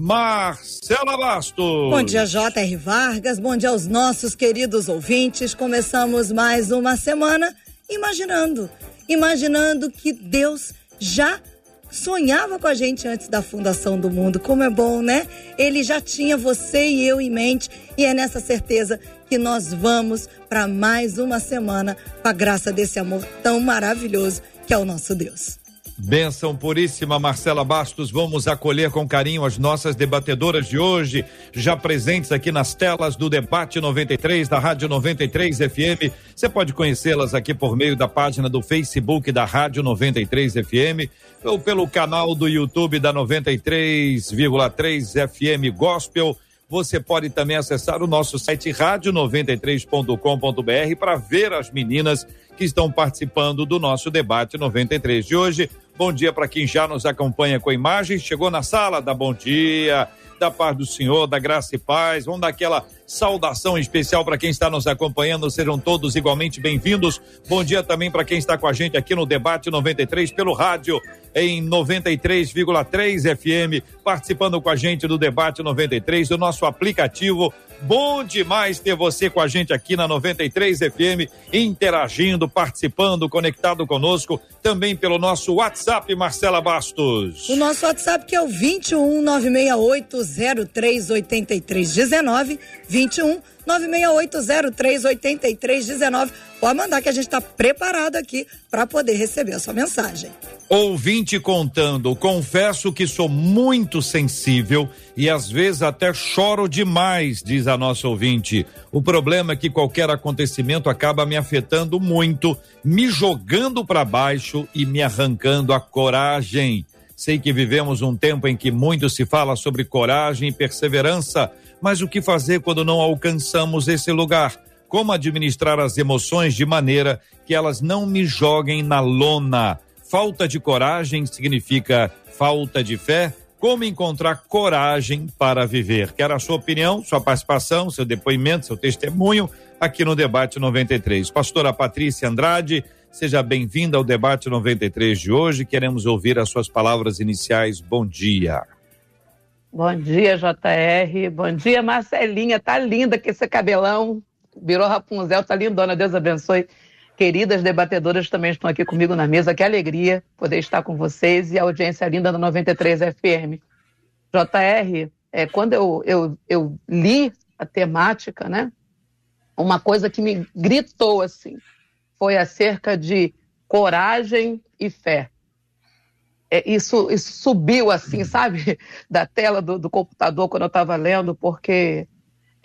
Marcela Bastos. Bom dia, J.R. Vargas. Bom dia aos nossos queridos ouvintes. Começamos mais uma semana imaginando, imaginando que Deus já sonhava com a gente antes da fundação do mundo. Como é bom, né? Ele já tinha você e eu em mente e é nessa certeza que nós vamos para mais uma semana com a graça desse amor tão maravilhoso que é o nosso Deus. Benção puríssima, Marcela Bastos. Vamos acolher com carinho as nossas debatedoras de hoje, já presentes aqui nas telas do Debate 93, da Rádio 93 FM. Você pode conhecê-las aqui por meio da página do Facebook da Rádio 93 FM ou pelo canal do YouTube da 93,3 FM Gospel. Você pode também acessar o nosso site rádio93.com.br para ver as meninas que estão participando do nosso debate 93 de hoje. Bom dia para quem já nos acompanha com imagens. Chegou na sala, dá bom dia, da paz do Senhor, da graça e paz. Vamos dar aquela saudação especial para quem está nos acompanhando. Sejam todos igualmente bem-vindos. Bom dia também para quem está com a gente aqui no Debate 93 pelo rádio em 93,3 FM, participando com a gente do Debate 93, do nosso aplicativo Bom demais ter você com a gente aqui na 93 FM, interagindo, participando, conectado conosco, também pelo nosso WhatsApp, Marcela Bastos. O nosso WhatsApp que é o 21 968038319, 21 968038319. Pode mandar que a gente está preparado aqui para poder receber a sua mensagem. Ouvinte contando, confesso que sou muito sensível e às vezes até choro demais, diz a nossa ouvinte. O problema é que qualquer acontecimento acaba me afetando muito, me jogando para baixo e me arrancando a coragem. Sei que vivemos um tempo em que muito se fala sobre coragem e perseverança mas o que fazer quando não alcançamos esse lugar? Como administrar as emoções de maneira que elas não me joguem na lona? Falta de coragem significa falta de fé? Como encontrar coragem para viver? Quero a sua opinião, sua participação, seu depoimento, seu testemunho aqui no Debate 93. Pastora Patrícia Andrade, seja bem-vinda ao Debate 93 de hoje. Queremos ouvir as suas palavras iniciais. Bom dia. Bom dia, JR. Bom dia, Marcelinha. Tá linda com esse cabelão. Virou Rapunzel, tá lindona. Deus abençoe. Queridas debatedoras também estão aqui comigo na mesa. Que alegria poder estar com vocês e a audiência linda da 93 FM. JR, é, quando eu, eu, eu li a temática, né? Uma coisa que me gritou assim foi acerca de coragem e fé é, isso, isso subiu assim, sabe, da tela do, do computador quando eu estava lendo, porque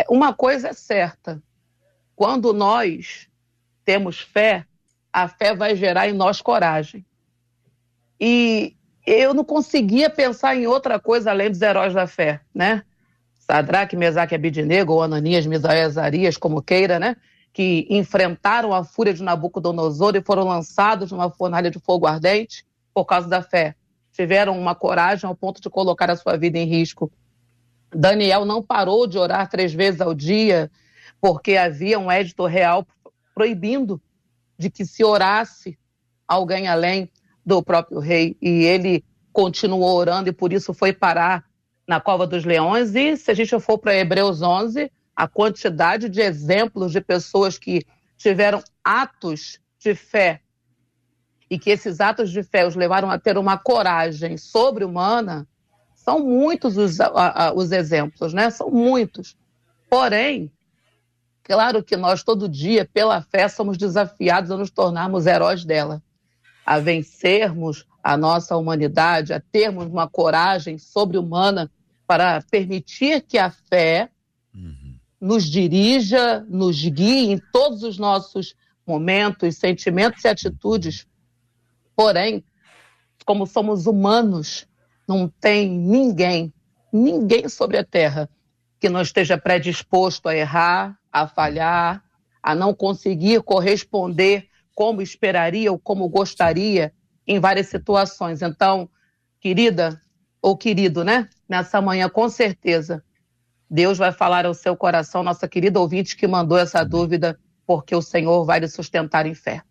uma coisa é certa: quando nós temos fé, a fé vai gerar em nós coragem. E eu não conseguia pensar em outra coisa além dos heróis da fé, né? Sadraque, Mesaque Abidinego, Ananias, Misael Azarias, como queira, né? Que enfrentaram a fúria de Nabucodonosor e foram lançados numa fornalha de fogo ardente por causa da fé. Tiveram uma coragem ao ponto de colocar a sua vida em risco. Daniel não parou de orar três vezes ao dia, porque havia um édito real proibindo de que se orasse alguém além do próprio rei. E ele continuou orando e por isso foi parar na cova dos leões. E se a gente for para Hebreus 11, a quantidade de exemplos de pessoas que tiveram atos de fé e que esses atos de fé os levaram a ter uma coragem sobre-humana, são muitos os, a, a, os exemplos, né? São muitos. Porém, Claro que nós, todo dia, pela fé, somos desafiados a nos tornarmos heróis dela, a vencermos a nossa humanidade, a termos uma coragem sobre-humana para permitir que a fé uhum. nos dirija, nos guie em todos os nossos momentos, sentimentos e atitudes. Porém, como somos humanos, não tem ninguém, ninguém sobre a terra que não esteja predisposto a errar, a falhar, a não conseguir corresponder como esperaria ou como gostaria em várias situações. Então, querida ou querido, né? Nessa manhã, com certeza, Deus vai falar ao seu coração, nossa querida ouvinte que mandou essa dúvida, porque o Senhor vai lhe sustentar em fé.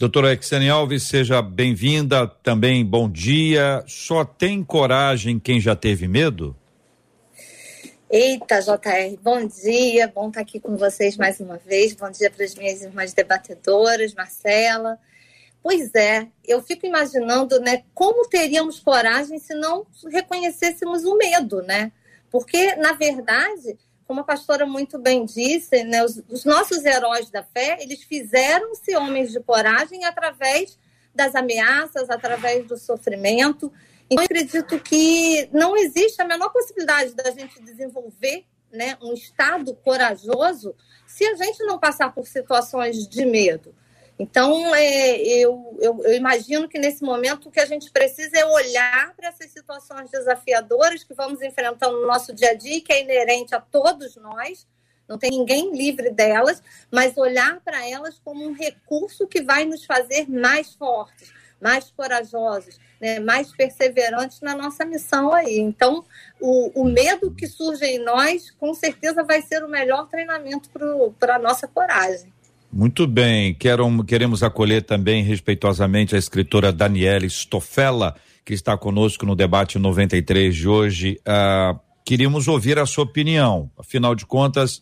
Doutora Exene Alves, seja bem-vinda. Também bom dia. Só tem coragem quem já teve medo? Eita, JR, bom dia, bom estar aqui com vocês mais uma vez. Bom dia para as minhas irmãs debatedoras, Marcela. Pois é, eu fico imaginando, né, como teríamos coragem se não reconhecêssemos o medo, né? Porque, na verdade, como a pastora muito bem disse, né, os, os nossos heróis da fé, eles fizeram-se homens de coragem através das ameaças, através do sofrimento. Então, eu acredito que não existe a menor possibilidade da gente desenvolver né, um estado corajoso se a gente não passar por situações de medo. Então, é, eu, eu, eu, imagino que nesse momento o que a gente precisa é olhar para essas situações desafiadoras que vamos enfrentando no nosso dia a dia, que é inerente a todos nós, não tem ninguém livre delas, mas olhar para elas como um recurso que vai nos fazer mais fortes, mais corajosos, né, mais perseverantes na nossa missão aí. Então, o, o medo que surge em nós, com certeza, vai ser o melhor treinamento para a nossa coragem. Muito bem, Quero, queremos acolher também respeitosamente a escritora Daniela Stofella, que está conosco no debate 93 de hoje. Uh, queríamos ouvir a sua opinião. Afinal de contas,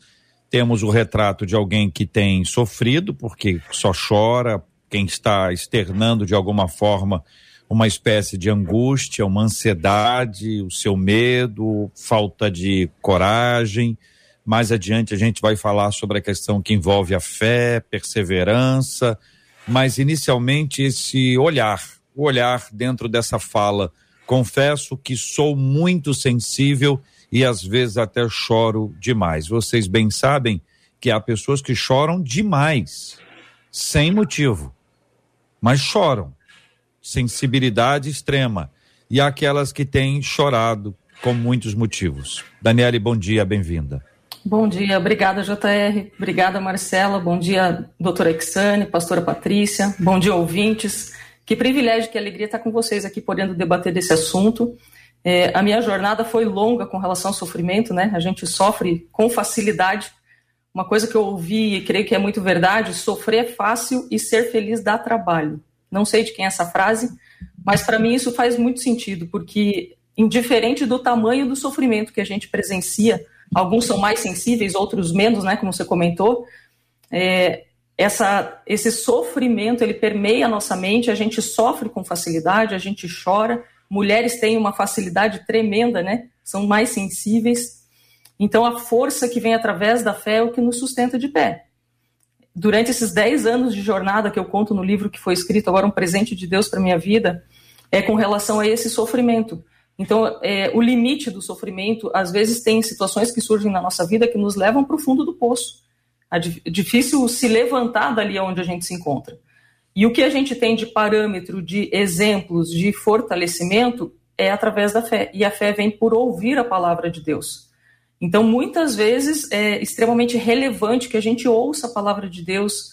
temos o retrato de alguém que tem sofrido, porque só chora, quem está externando de alguma forma uma espécie de angústia, uma ansiedade, o seu medo, falta de coragem. Mais adiante a gente vai falar sobre a questão que envolve a fé, perseverança, mas inicialmente esse olhar, o olhar dentro dessa fala. Confesso que sou muito sensível e às vezes até choro demais. Vocês bem sabem que há pessoas que choram demais, sem motivo mas choram. Sensibilidade extrema. E há aquelas que têm chorado com muitos motivos. Daniele, bom dia, bem-vinda. Bom dia, obrigada, JR. Obrigada, Marcela. Bom dia, doutora Exane, pastora Patrícia. Bom dia, ouvintes. Que privilégio, que alegria estar com vocês aqui podendo debater desse assunto. É, a minha jornada foi longa com relação ao sofrimento, né? A gente sofre com facilidade uma coisa que eu ouvi e creio que é muito verdade: sofrer é fácil e ser feliz dá trabalho. Não sei de quem é essa frase, mas para mim isso faz muito sentido, porque indiferente do tamanho do sofrimento que a gente presencia, alguns são mais sensíveis, outros menos, né, como você comentou, é, essa, esse sofrimento ele permeia a nossa mente, a gente sofre com facilidade, a gente chora, mulheres têm uma facilidade tremenda, né, são mais sensíveis, então, a força que vem através da fé é o que nos sustenta de pé. Durante esses 10 anos de jornada que eu conto no livro que foi escrito agora, um presente de Deus para minha vida, é com relação a esse sofrimento. Então, é, o limite do sofrimento, às vezes, tem situações que surgem na nossa vida que nos levam para o fundo do poço. É difícil se levantar dali onde a gente se encontra. E o que a gente tem de parâmetro, de exemplos, de fortalecimento, é através da fé. E a fé vem por ouvir a palavra de Deus. Então, muitas vezes é extremamente relevante que a gente ouça a palavra de Deus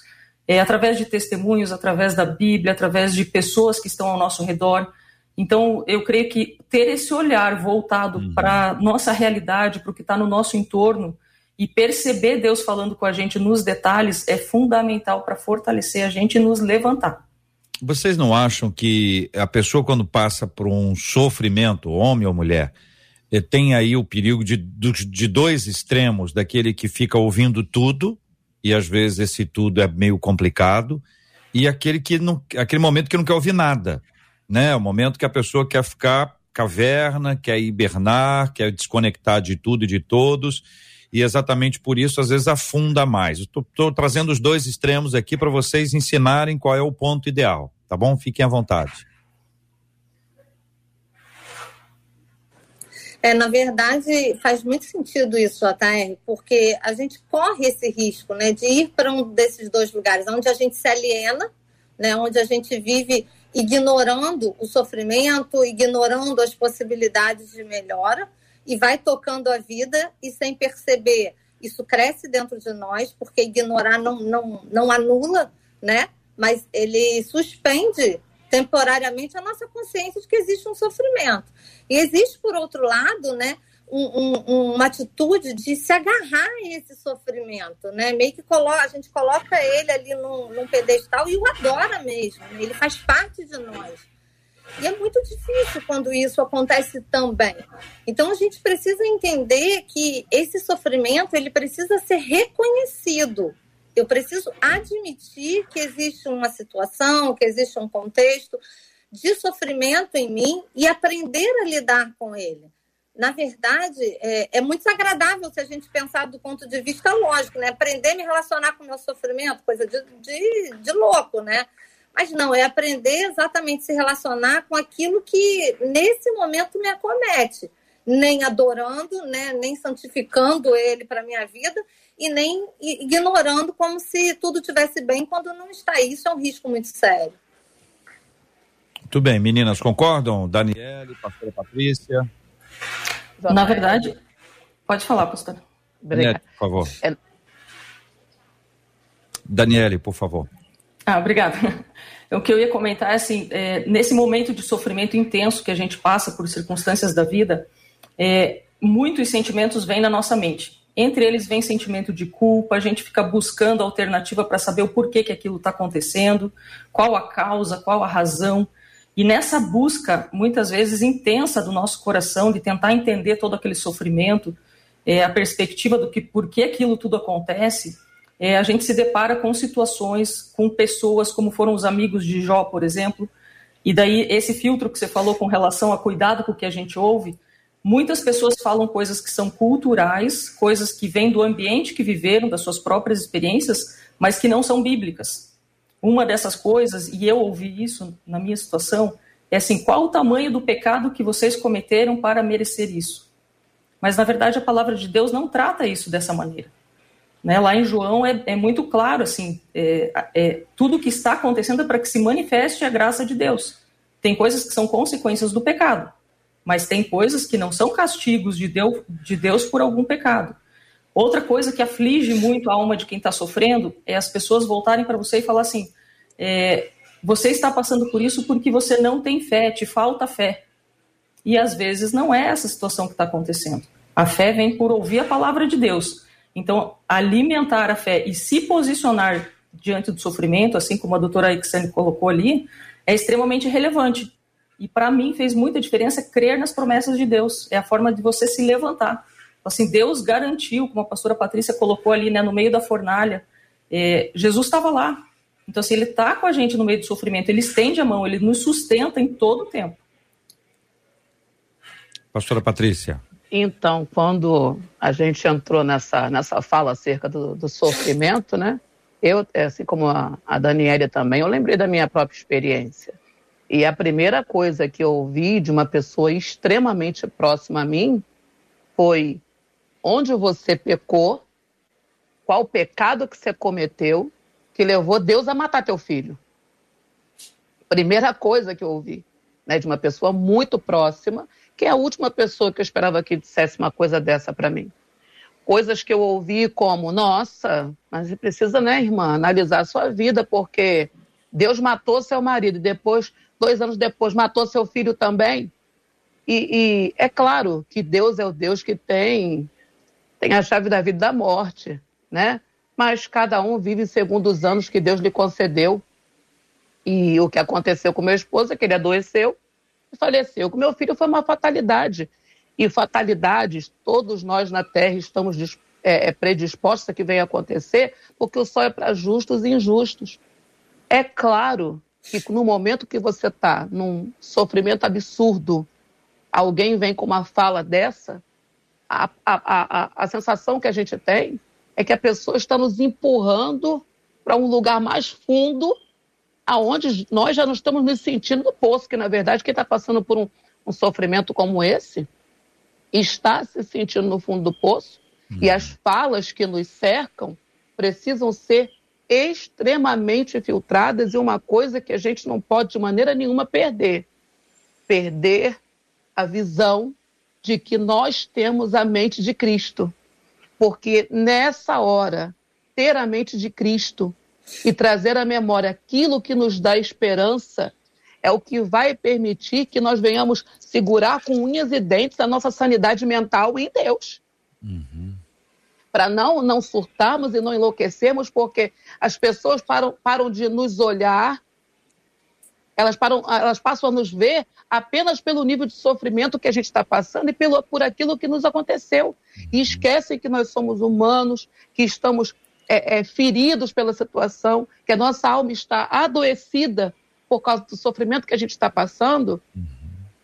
é, através de testemunhos, através da Bíblia, através de pessoas que estão ao nosso redor. Então, eu creio que ter esse olhar voltado uhum. para a nossa realidade, para o que está no nosso entorno, e perceber Deus falando com a gente nos detalhes é fundamental para fortalecer a gente e nos levantar. Vocês não acham que a pessoa, quando passa por um sofrimento, homem ou mulher, eh, tem aí o perigo de, de dois extremos, daquele que fica ouvindo tudo, e às vezes esse tudo é meio complicado, e aquele que não, aquele momento que não quer ouvir nada, né? O momento que a pessoa quer ficar caverna, quer hibernar, quer desconectar de tudo e de todos. e exatamente por isso às vezes afunda mais. Estou trazendo os dois extremos aqui para vocês ensinarem qual é o ponto ideal, tá bom? Fiquem à vontade. É, na verdade, faz muito sentido isso, JR, porque a gente corre esse risco né, de ir para um desses dois lugares, onde a gente se aliena, né, onde a gente vive ignorando o sofrimento, ignorando as possibilidades de melhora e vai tocando a vida e sem perceber. Isso cresce dentro de nós, porque ignorar não, não, não anula, né? mas ele suspende temporariamente a nossa consciência de que existe um sofrimento. E existe, por outro lado, né, um, um, uma atitude de se agarrar a esse sofrimento, né? Meio que coloca, a gente coloca ele ali num, num pedestal e o adora mesmo, né? ele faz parte de nós. E é muito difícil quando isso acontece também. Então a gente precisa entender que esse sofrimento ele precisa ser reconhecido. Eu preciso admitir que existe uma situação, que existe um contexto, de sofrimento em mim e aprender a lidar com ele. Na verdade, é, é muito desagradável se a gente pensar do ponto de vista lógico, né? Aprender a me relacionar com o meu sofrimento, coisa de, de, de louco, né? Mas não, é aprender exatamente se relacionar com aquilo que nesse momento me acomete. Nem adorando, né? nem santificando ele para minha vida e nem ignorando como se tudo tivesse bem quando não está. Isso é um risco muito sério. Muito bem, meninas, concordam? Daniele, pastora Patrícia. Na verdade, pode falar, pastora. Daniele, por favor. É... Daniele, por favor. Ah, obrigada. O que eu ia comentar é assim, é, nesse momento de sofrimento intenso que a gente passa por circunstâncias da vida, é, muitos sentimentos vêm na nossa mente. Entre eles vem sentimento de culpa, a gente fica buscando alternativa para saber o porquê que aquilo está acontecendo, qual a causa, qual a razão. E nessa busca, muitas vezes intensa do nosso coração, de tentar entender todo aquele sofrimento, é, a perspectiva do que por que aquilo tudo acontece, é, a gente se depara com situações, com pessoas, como foram os amigos de Jó, por exemplo. E daí, esse filtro que você falou com relação a cuidado com o que a gente ouve, muitas pessoas falam coisas que são culturais, coisas que vêm do ambiente que viveram, das suas próprias experiências, mas que não são bíblicas. Uma dessas coisas, e eu ouvi isso na minha situação, é assim: qual o tamanho do pecado que vocês cometeram para merecer isso? Mas, na verdade, a palavra de Deus não trata isso dessa maneira. Né? Lá em João é, é muito claro, assim, é, é, tudo que está acontecendo é para que se manifeste a graça de Deus. Tem coisas que são consequências do pecado, mas tem coisas que não são castigos de Deus, de Deus por algum pecado. Outra coisa que aflige muito a alma de quem está sofrendo é as pessoas voltarem para você e falar assim: é, você está passando por isso porque você não tem fé, te falta fé. E às vezes não é essa situação que está acontecendo. A fé vem por ouvir a palavra de Deus. Então, alimentar a fé e se posicionar diante do sofrimento, assim como a doutora Ixane colocou ali, é extremamente relevante. E para mim fez muita diferença crer nas promessas de Deus. É a forma de você se levantar. Assim, Deus garantiu, como a pastora Patrícia colocou ali, né, no meio da fornalha, é, Jesus estava lá. Então, assim, ele está com a gente no meio do sofrimento, ele estende a mão, ele nos sustenta em todo o tempo. Pastora Patrícia. Então, quando a gente entrou nessa, nessa fala acerca do, do sofrimento, né? Eu, assim como a, a Daniela também, eu lembrei da minha própria experiência. E a primeira coisa que eu ouvi de uma pessoa extremamente próxima a mim foi onde você pecou, qual o pecado que você cometeu que levou Deus a matar teu filho. Primeira coisa que eu ouvi, né, de uma pessoa muito próxima, que é a última pessoa que eu esperava que dissesse uma coisa dessa para mim. Coisas que eu ouvi como, nossa, mas você precisa, né, irmã, analisar a sua vida, porque Deus matou seu marido e depois, dois anos depois, matou seu filho também. E, e, é claro que Deus é o Deus que tem tem a chave da vida e da morte, né? Mas cada um vive segundo os anos que Deus lhe concedeu. E o que aconteceu com meu esposo é que ele adoeceu e faleceu. Com meu filho foi uma fatalidade. E fatalidades, todos nós na Terra estamos é, é, predispostos a que venha acontecer, porque o sol é para justos e injustos. É claro que no momento que você está num sofrimento absurdo, alguém vem com uma fala dessa, a, a, a, a sensação que a gente tem é que a pessoa está nos empurrando para um lugar mais fundo, aonde nós já não estamos nos sentindo no poço, que na verdade quem está passando por um, um, sofrimento como esse está se sentindo no fundo do poço uhum. e as falas que nos cercam precisam ser extremamente filtradas e uma coisa que a gente não pode de maneira nenhuma perder, perder a visão de que nós temos a mente de Cristo. Porque nessa hora, ter a mente de Cristo e trazer à memória aquilo que nos dá esperança é o que vai permitir que nós venhamos segurar com unhas e dentes a nossa sanidade mental em Deus. Uhum. Para não, não surtarmos e não enlouquecermos, porque as pessoas param, param de nos olhar elas, param, elas passam a nos ver apenas pelo nível de sofrimento que a gente está passando e pelo, por aquilo que nos aconteceu. E esquecem que nós somos humanos, que estamos é, é, feridos pela situação, que a nossa alma está adoecida por causa do sofrimento que a gente está passando.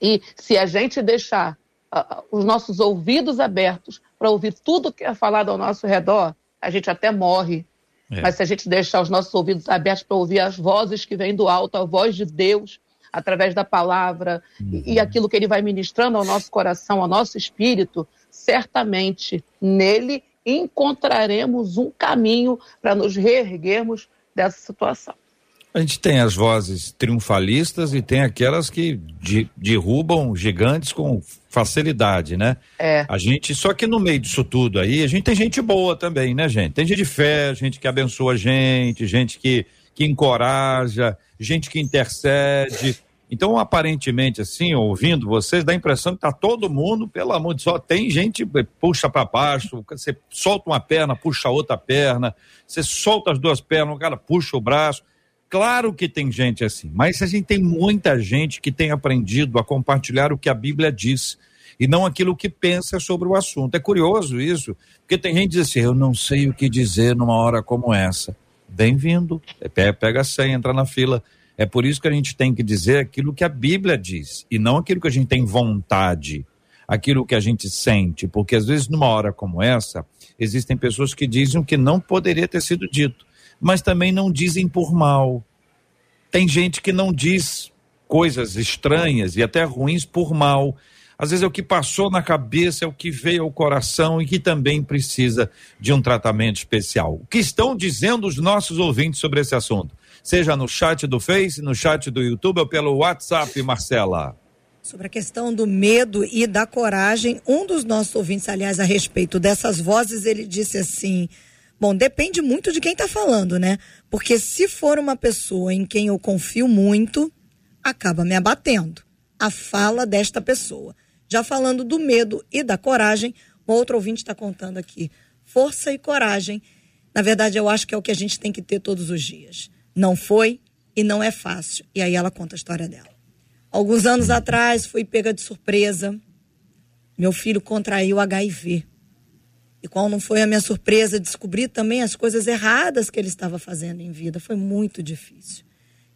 E se a gente deixar uh, os nossos ouvidos abertos para ouvir tudo que é falado ao nosso redor, a gente até morre é. Mas se a gente deixar os nossos ouvidos abertos para ouvir as vozes que vêm do alto, a voz de Deus, através da palavra uhum. e, e aquilo que ele vai ministrando ao nosso coração, ao nosso espírito, certamente nele encontraremos um caminho para nos reerguermos dessa situação. A gente tem as vozes triunfalistas e tem aquelas que de, derrubam gigantes com facilidade, né? É. A gente, só que no meio disso tudo aí, a gente tem gente boa também, né, gente? Tem gente de fé, gente que abençoa a gente, gente que, que encoraja, gente que intercede. Então, aparentemente, assim, ouvindo vocês, dá a impressão que tá todo mundo, pelo amor de Deus, só tem gente puxa para baixo, você solta uma perna, puxa a outra perna, você solta as duas pernas, o cara puxa o braço. Claro que tem gente assim, mas a gente tem muita gente que tem aprendido a compartilhar o que a Bíblia diz e não aquilo que pensa sobre o assunto. É curioso isso, porque tem gente que diz assim: eu não sei o que dizer numa hora como essa. Bem-vindo, é, pega a senha, entra na fila. É por isso que a gente tem que dizer aquilo que a Bíblia diz e não aquilo que a gente tem vontade, aquilo que a gente sente, porque às vezes numa hora como essa, existem pessoas que dizem o que não poderia ter sido dito mas também não dizem por mal. Tem gente que não diz coisas estranhas e até ruins por mal. Às vezes é o que passou na cabeça, é o que veio ao coração e que também precisa de um tratamento especial. O que estão dizendo os nossos ouvintes sobre esse assunto? Seja no chat do Face, no chat do YouTube ou pelo WhatsApp, Marcela. Sobre a questão do medo e da coragem, um dos nossos ouvintes, aliás, a respeito dessas vozes, ele disse assim: Bom, depende muito de quem está falando, né? Porque se for uma pessoa em quem eu confio muito, acaba me abatendo a fala desta pessoa. Já falando do medo e da coragem, um outro ouvinte está contando aqui. Força e coragem. Na verdade, eu acho que é o que a gente tem que ter todos os dias. Não foi e não é fácil. E aí ela conta a história dela. Alguns anos atrás, fui pega de surpresa. Meu filho contraiu HIV. E qual não foi a minha surpresa descobrir também as coisas erradas que ele estava fazendo em vida. Foi muito difícil.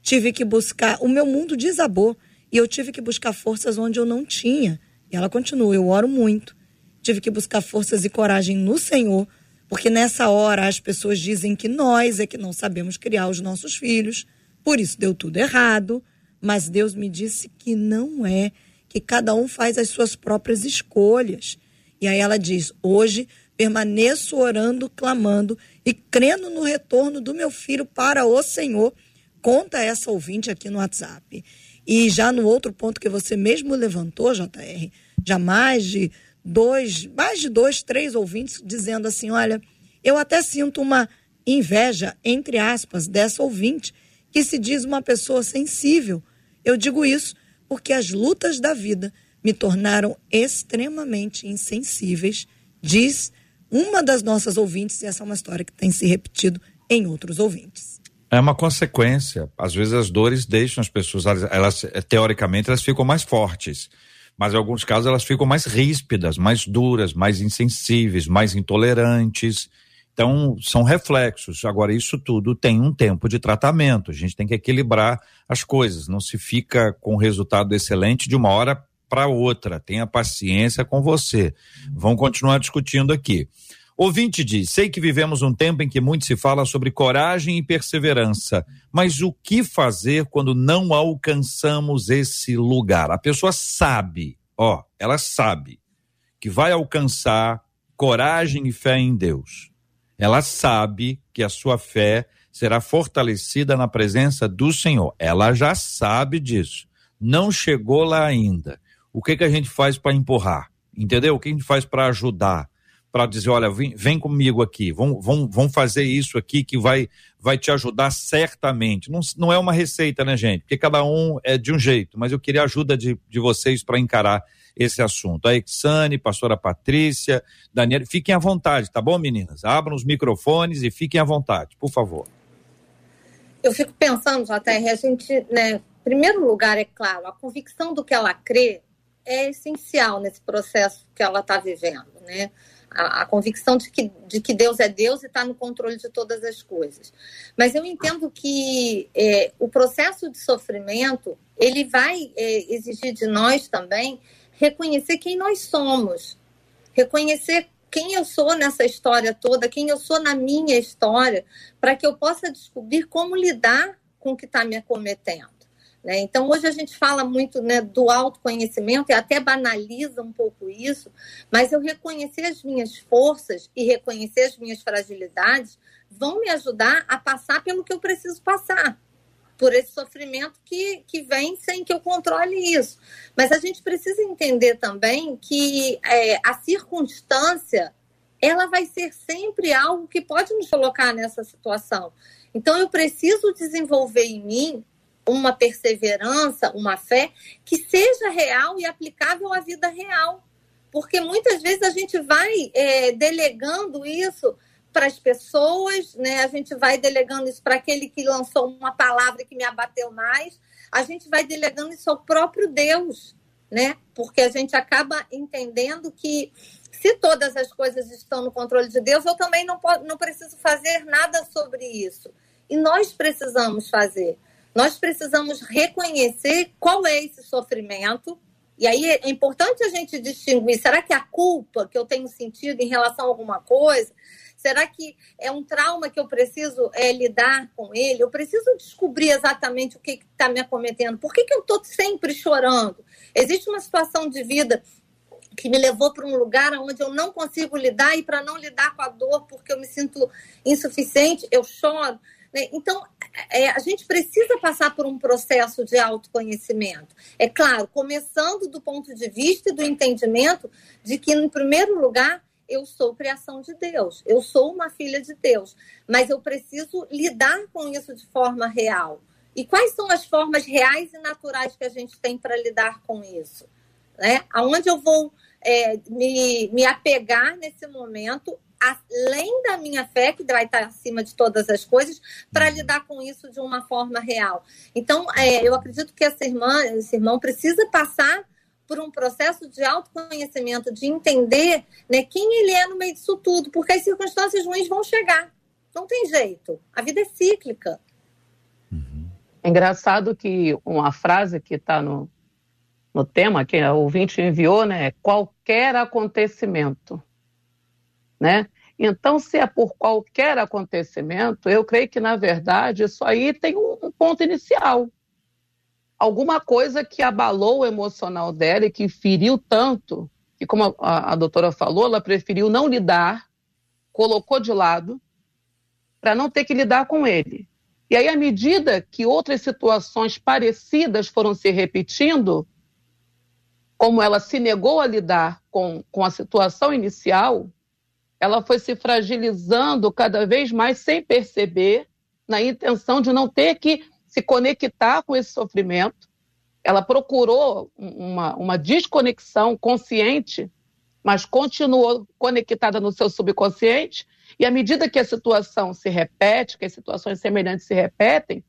Tive que buscar, o meu mundo desabou e eu tive que buscar forças onde eu não tinha. E ela continua, eu oro muito. Tive que buscar forças e coragem no Senhor, porque nessa hora as pessoas dizem que nós é que não sabemos criar os nossos filhos, por isso deu tudo errado. Mas Deus me disse que não é, que cada um faz as suas próprias escolhas. E aí ela diz: hoje permaneço orando, clamando e crendo no retorno do meu filho para o Senhor. Conta essa ouvinte aqui no WhatsApp. E já no outro ponto que você mesmo levantou, JR, já mais de dois, mais de dois, três ouvintes dizendo assim: olha, eu até sinto uma inveja, entre aspas, dessa ouvinte, que se diz uma pessoa sensível. Eu digo isso porque as lutas da vida me tornaram extremamente insensíveis, diz uma das nossas ouvintes, e essa é uma história que tem se repetido em outros ouvintes. É uma consequência. Às vezes as dores deixam as pessoas, elas, elas teoricamente, elas ficam mais fortes. Mas em alguns casos elas ficam mais ríspidas, mais duras, mais insensíveis, mais intolerantes. Então, são reflexos. Agora, isso tudo tem um tempo de tratamento. A gente tem que equilibrar as coisas. Não se fica com resultado excelente de uma hora para outra. Tenha paciência com você. Vamos continuar discutindo aqui. Ouvinte diz: sei que vivemos um tempo em que muito se fala sobre coragem e perseverança, mas o que fazer quando não alcançamos esse lugar? A pessoa sabe, ó, ela sabe que vai alcançar coragem e fé em Deus. Ela sabe que a sua fé será fortalecida na presença do Senhor. Ela já sabe disso. Não chegou lá ainda. O que que a gente faz para empurrar? Entendeu? O que a gente faz para ajudar? Para dizer, olha, vem, vem comigo aqui, vamos, vamos, vamos fazer isso aqui que vai, vai te ajudar certamente. Não, não é uma receita, né, gente? Porque cada um é de um jeito, mas eu queria a ajuda de, de vocês para encarar esse assunto. A Exane, pastora Patrícia, Daniela, fiquem à vontade, tá bom, meninas? Abram os microfones e fiquem à vontade, por favor. Eu fico pensando, JR, a gente, né, em primeiro lugar, é claro, a convicção do que ela crê é essencial nesse processo que ela está vivendo, né? A, convicção de que, de que Deus é Deus e está no controle de todas as coisas. Mas eu entendo que é, o processo de sofrimento ele vai é, exigir de nós também reconhecer quem nós somos, reconhecer quem eu sou nessa história toda, quem eu sou na minha história, para que eu possa descobrir como lidar com o que está me acometendo. Né? Então, hoje a gente fala muito né, do autoconhecimento e até banaliza um pouco isso, mas eu reconhecer as minhas forças e reconhecer as minhas fragilidades vão me ajudar a passar pelo que eu preciso passar, por esse sofrimento que, que vem sem que eu controle isso. Mas a gente precisa entender também que é, a circunstância ela vai ser sempre algo que pode nos colocar nessa situação. Então, eu preciso desenvolver em mim uma perseverança, uma fé que seja real e aplicável à vida real. Porque muitas vezes a gente vai é, delegando isso para as pessoas, né? a gente vai delegando isso para aquele que lançou uma palavra que me abateu mais, a gente vai delegando isso ao próprio Deus, né? porque a gente acaba entendendo que se todas as coisas estão no controle de Deus, eu também não, posso, não preciso fazer nada sobre isso. E nós precisamos fazer. Nós precisamos reconhecer qual é esse sofrimento. E aí é importante a gente distinguir: será que a culpa que eu tenho sentido em relação a alguma coisa? Será que é um trauma que eu preciso é, lidar com ele? Eu preciso descobrir exatamente o que está me acometendo. Por que, que eu estou sempre chorando? Existe uma situação de vida que me levou para um lugar onde eu não consigo lidar e para não lidar com a dor porque eu me sinto insuficiente, eu choro. Né? Então, é, a gente precisa passar por um processo de autoconhecimento. É claro, começando do ponto de vista e do entendimento de que, em primeiro lugar, eu sou criação de Deus, eu sou uma filha de Deus, mas eu preciso lidar com isso de forma real. E quais são as formas reais e naturais que a gente tem para lidar com isso? Né? Aonde eu vou é, me, me apegar nesse momento além da minha fé, que vai estar acima de todas as coisas, para uhum. lidar com isso de uma forma real. Então, é, eu acredito que essa irmã, esse irmão precisa passar por um processo de autoconhecimento, de entender né, quem ele é no meio disso tudo, porque as circunstâncias ruins vão chegar. Não tem jeito. A vida é cíclica. É engraçado que uma frase que está no, no tema, que o ouvinte enviou, né, é qualquer acontecimento né? Então, se é por qualquer acontecimento, eu creio que, na verdade, isso aí tem um ponto inicial. Alguma coisa que abalou o emocional dela e que feriu tanto, que, como a, a doutora falou, ela preferiu não lidar, colocou de lado, para não ter que lidar com ele. E aí, à medida que outras situações parecidas foram se repetindo, como ela se negou a lidar com, com a situação inicial, ela foi se fragilizando cada vez mais sem perceber, na intenção de não ter que se conectar com esse sofrimento. Ela procurou uma, uma desconexão consciente, mas continuou conectada no seu subconsciente. E à medida que a situação se repete, que as situações semelhantes se repetem,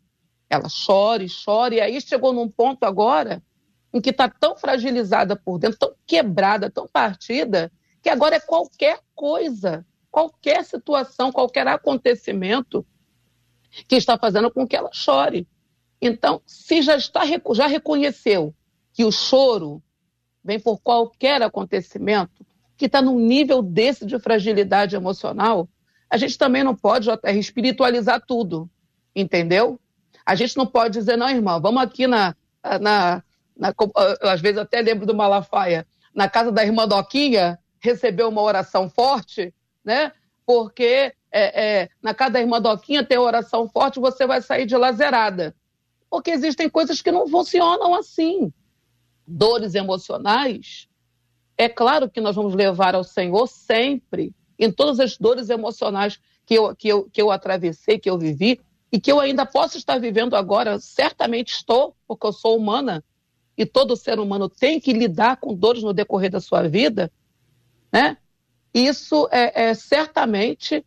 ela chora e chora. E aí chegou num ponto agora em que está tão fragilizada por dentro, tão quebrada, tão partida, que agora é qualquer coisa, qualquer situação, qualquer acontecimento que está fazendo com que ela chore. Então, se já está já reconheceu que o choro vem por qualquer acontecimento que está num nível desse de fragilidade emocional, a gente também não pode, JR, espiritualizar tudo, entendeu? A gente não pode dizer, não, irmão, vamos aqui na, na, na, às vezes até lembro do Malafaia, na casa da irmã Doquinha, receber uma oração forte, né? Porque é, é, na casa da irmã Doquinha tem oração forte, você vai sair de lazerada. Porque existem coisas que não funcionam assim. Dores emocionais, é claro que nós vamos levar ao Senhor sempre, em todas as dores emocionais que eu, que eu, que eu atravessei, que eu vivi, e que eu ainda posso estar vivendo agora, certamente estou, porque eu sou humana, e todo ser humano tem que lidar com dores no decorrer da sua vida, né? Isso é, é certamente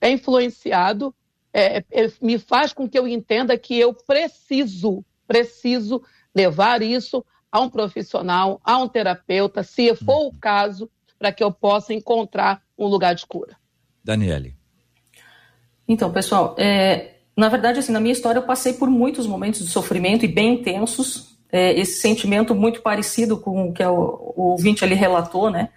é influenciado, é, é, me faz com que eu entenda que eu preciso, preciso levar isso a um profissional, a um terapeuta, se for o caso, para que eu possa encontrar um lugar de cura. Daniele. Então, pessoal, é, na verdade, assim, na minha história eu passei por muitos momentos de sofrimento e bem intensos, é, esse sentimento muito parecido com o que o, o ouvinte ali relatou, né?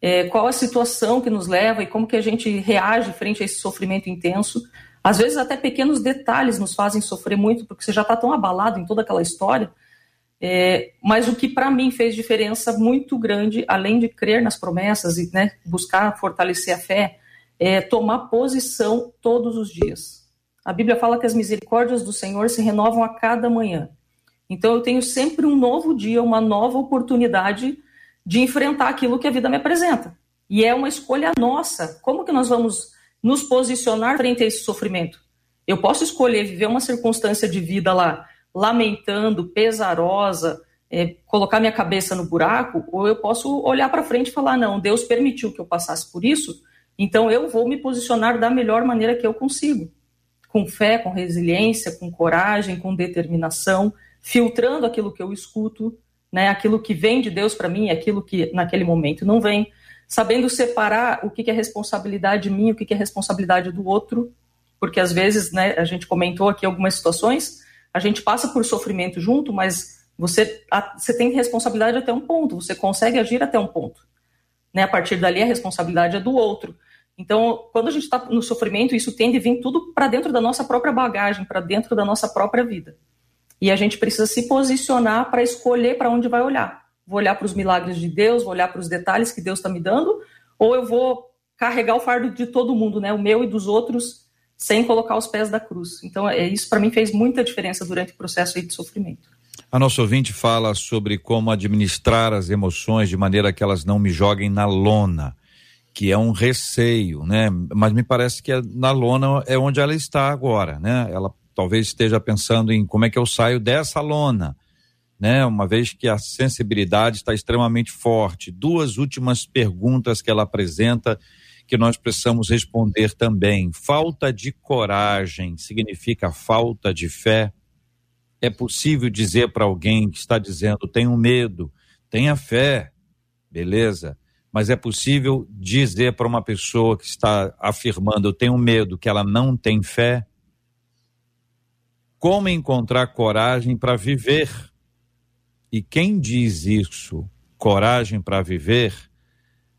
É, qual a situação que nos leva e como que a gente reage frente a esse sofrimento intenso. Às vezes até pequenos detalhes nos fazem sofrer muito, porque você já está tão abalado em toda aquela história. É, mas o que para mim fez diferença muito grande, além de crer nas promessas e né, buscar fortalecer a fé, é tomar posição todos os dias. A Bíblia fala que as misericórdias do Senhor se renovam a cada manhã. Então eu tenho sempre um novo dia, uma nova oportunidade de enfrentar aquilo que a vida me apresenta. E é uma escolha nossa. Como que nós vamos nos posicionar frente a esse sofrimento? Eu posso escolher viver uma circunstância de vida lá lamentando, pesarosa, é, colocar minha cabeça no buraco, ou eu posso olhar para frente e falar: não, Deus permitiu que eu passasse por isso, então eu vou me posicionar da melhor maneira que eu consigo. Com fé, com resiliência, com coragem, com determinação filtrando aquilo que eu escuto, né, aquilo que vem de Deus para mim, aquilo que naquele momento não vem, sabendo separar o que é responsabilidade minha, o que é responsabilidade do outro, porque às vezes, né, a gente comentou aqui algumas situações, a gente passa por sofrimento junto, mas você, você tem responsabilidade até um ponto, você consegue agir até um ponto. Né? A partir dali, a responsabilidade é do outro. Então, quando a gente está no sofrimento, isso tende a vir tudo para dentro da nossa própria bagagem, para dentro da nossa própria vida. E a gente precisa se posicionar para escolher para onde vai olhar. Vou olhar para os milagres de Deus, vou olhar para os detalhes que Deus está me dando, ou eu vou carregar o fardo de todo mundo, né? O meu e dos outros, sem colocar os pés da cruz. Então, é, isso para mim fez muita diferença durante o processo de sofrimento. A nossa ouvinte fala sobre como administrar as emoções de maneira que elas não me joguem na lona, que é um receio, né? Mas me parece que é na lona é onde ela está agora, né? Ela talvez esteja pensando em como é que eu saio dessa lona, né? Uma vez que a sensibilidade está extremamente forte. Duas últimas perguntas que ela apresenta que nós precisamos responder também. Falta de coragem significa falta de fé? É possível dizer para alguém que está dizendo tenho medo, tenha fé, beleza? Mas é possível dizer para uma pessoa que está afirmando eu tenho medo que ela não tem fé? Como encontrar coragem para viver. E quem diz isso, coragem para viver,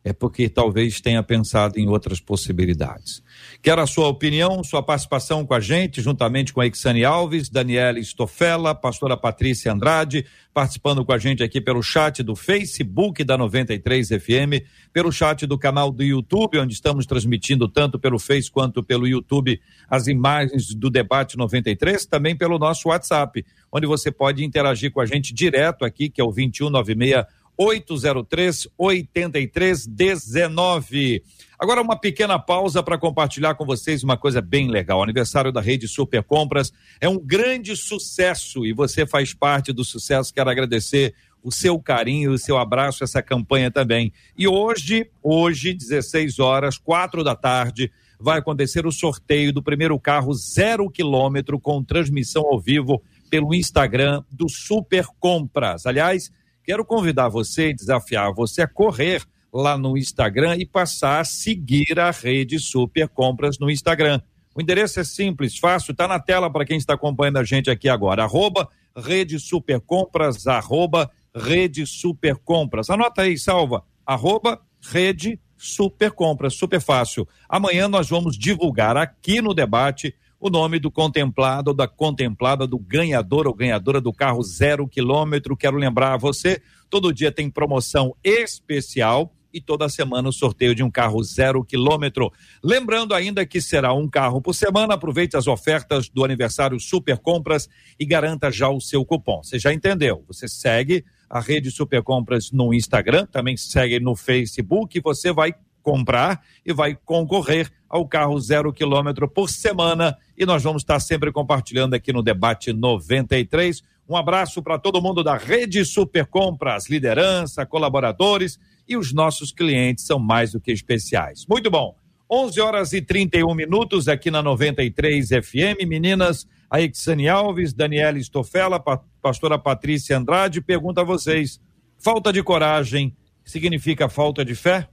é porque talvez tenha pensado em outras possibilidades. Quero a sua opinião, sua participação com a gente, juntamente com a Ixane Alves, Daniela Stofella, pastora Patrícia Andrade, participando com a gente aqui pelo chat do Facebook da 93 FM, pelo chat do canal do YouTube, onde estamos transmitindo tanto pelo Face quanto pelo YouTube as imagens do debate 93, também pelo nosso WhatsApp, onde você pode interagir com a gente direto aqui, que é o 2196 803 8319. Agora uma pequena pausa para compartilhar com vocês uma coisa bem legal. O aniversário da Rede Super Compras é um grande sucesso e você faz parte do sucesso. Quero agradecer o seu carinho, o seu abraço, essa campanha também. E hoje, hoje, 16 horas, 4 da tarde, vai acontecer o sorteio do primeiro carro zero quilômetro com transmissão ao vivo pelo Instagram do Super Compras. Aliás, Quero convidar você e desafiar você a correr lá no Instagram e passar a seguir a rede Super Compras no Instagram. O endereço é simples, fácil, está na tela para quem está acompanhando a gente aqui agora. Arroba Rede Super Compras, arroba Rede Super Compras. Anota aí, salva, arroba Rede Super Compras, super fácil. Amanhã nós vamos divulgar aqui no debate o nome do contemplado ou da contemplada do ganhador ou ganhadora do carro zero quilômetro. Quero lembrar a você, todo dia tem promoção especial e toda semana o sorteio de um carro zero quilômetro. Lembrando ainda que será um carro por semana. Aproveite as ofertas do aniversário Super Compras e garanta já o seu cupom. Você já entendeu? Você segue a rede Super Compras no Instagram, também segue no Facebook. Você vai comprar e vai concorrer ao carro zero quilômetro por semana. E nós vamos estar sempre compartilhando aqui no Debate 93. Um abraço para todo mundo da Rede Super Compras, liderança, colaboradores e os nossos clientes são mais do que especiais. Muito bom. 11 horas e 31 minutos aqui na 93 FM. Meninas, a Exane Alves, Daniela Estofela, pa, pastora Patrícia Andrade, pergunta a vocês: falta de coragem significa falta de fé?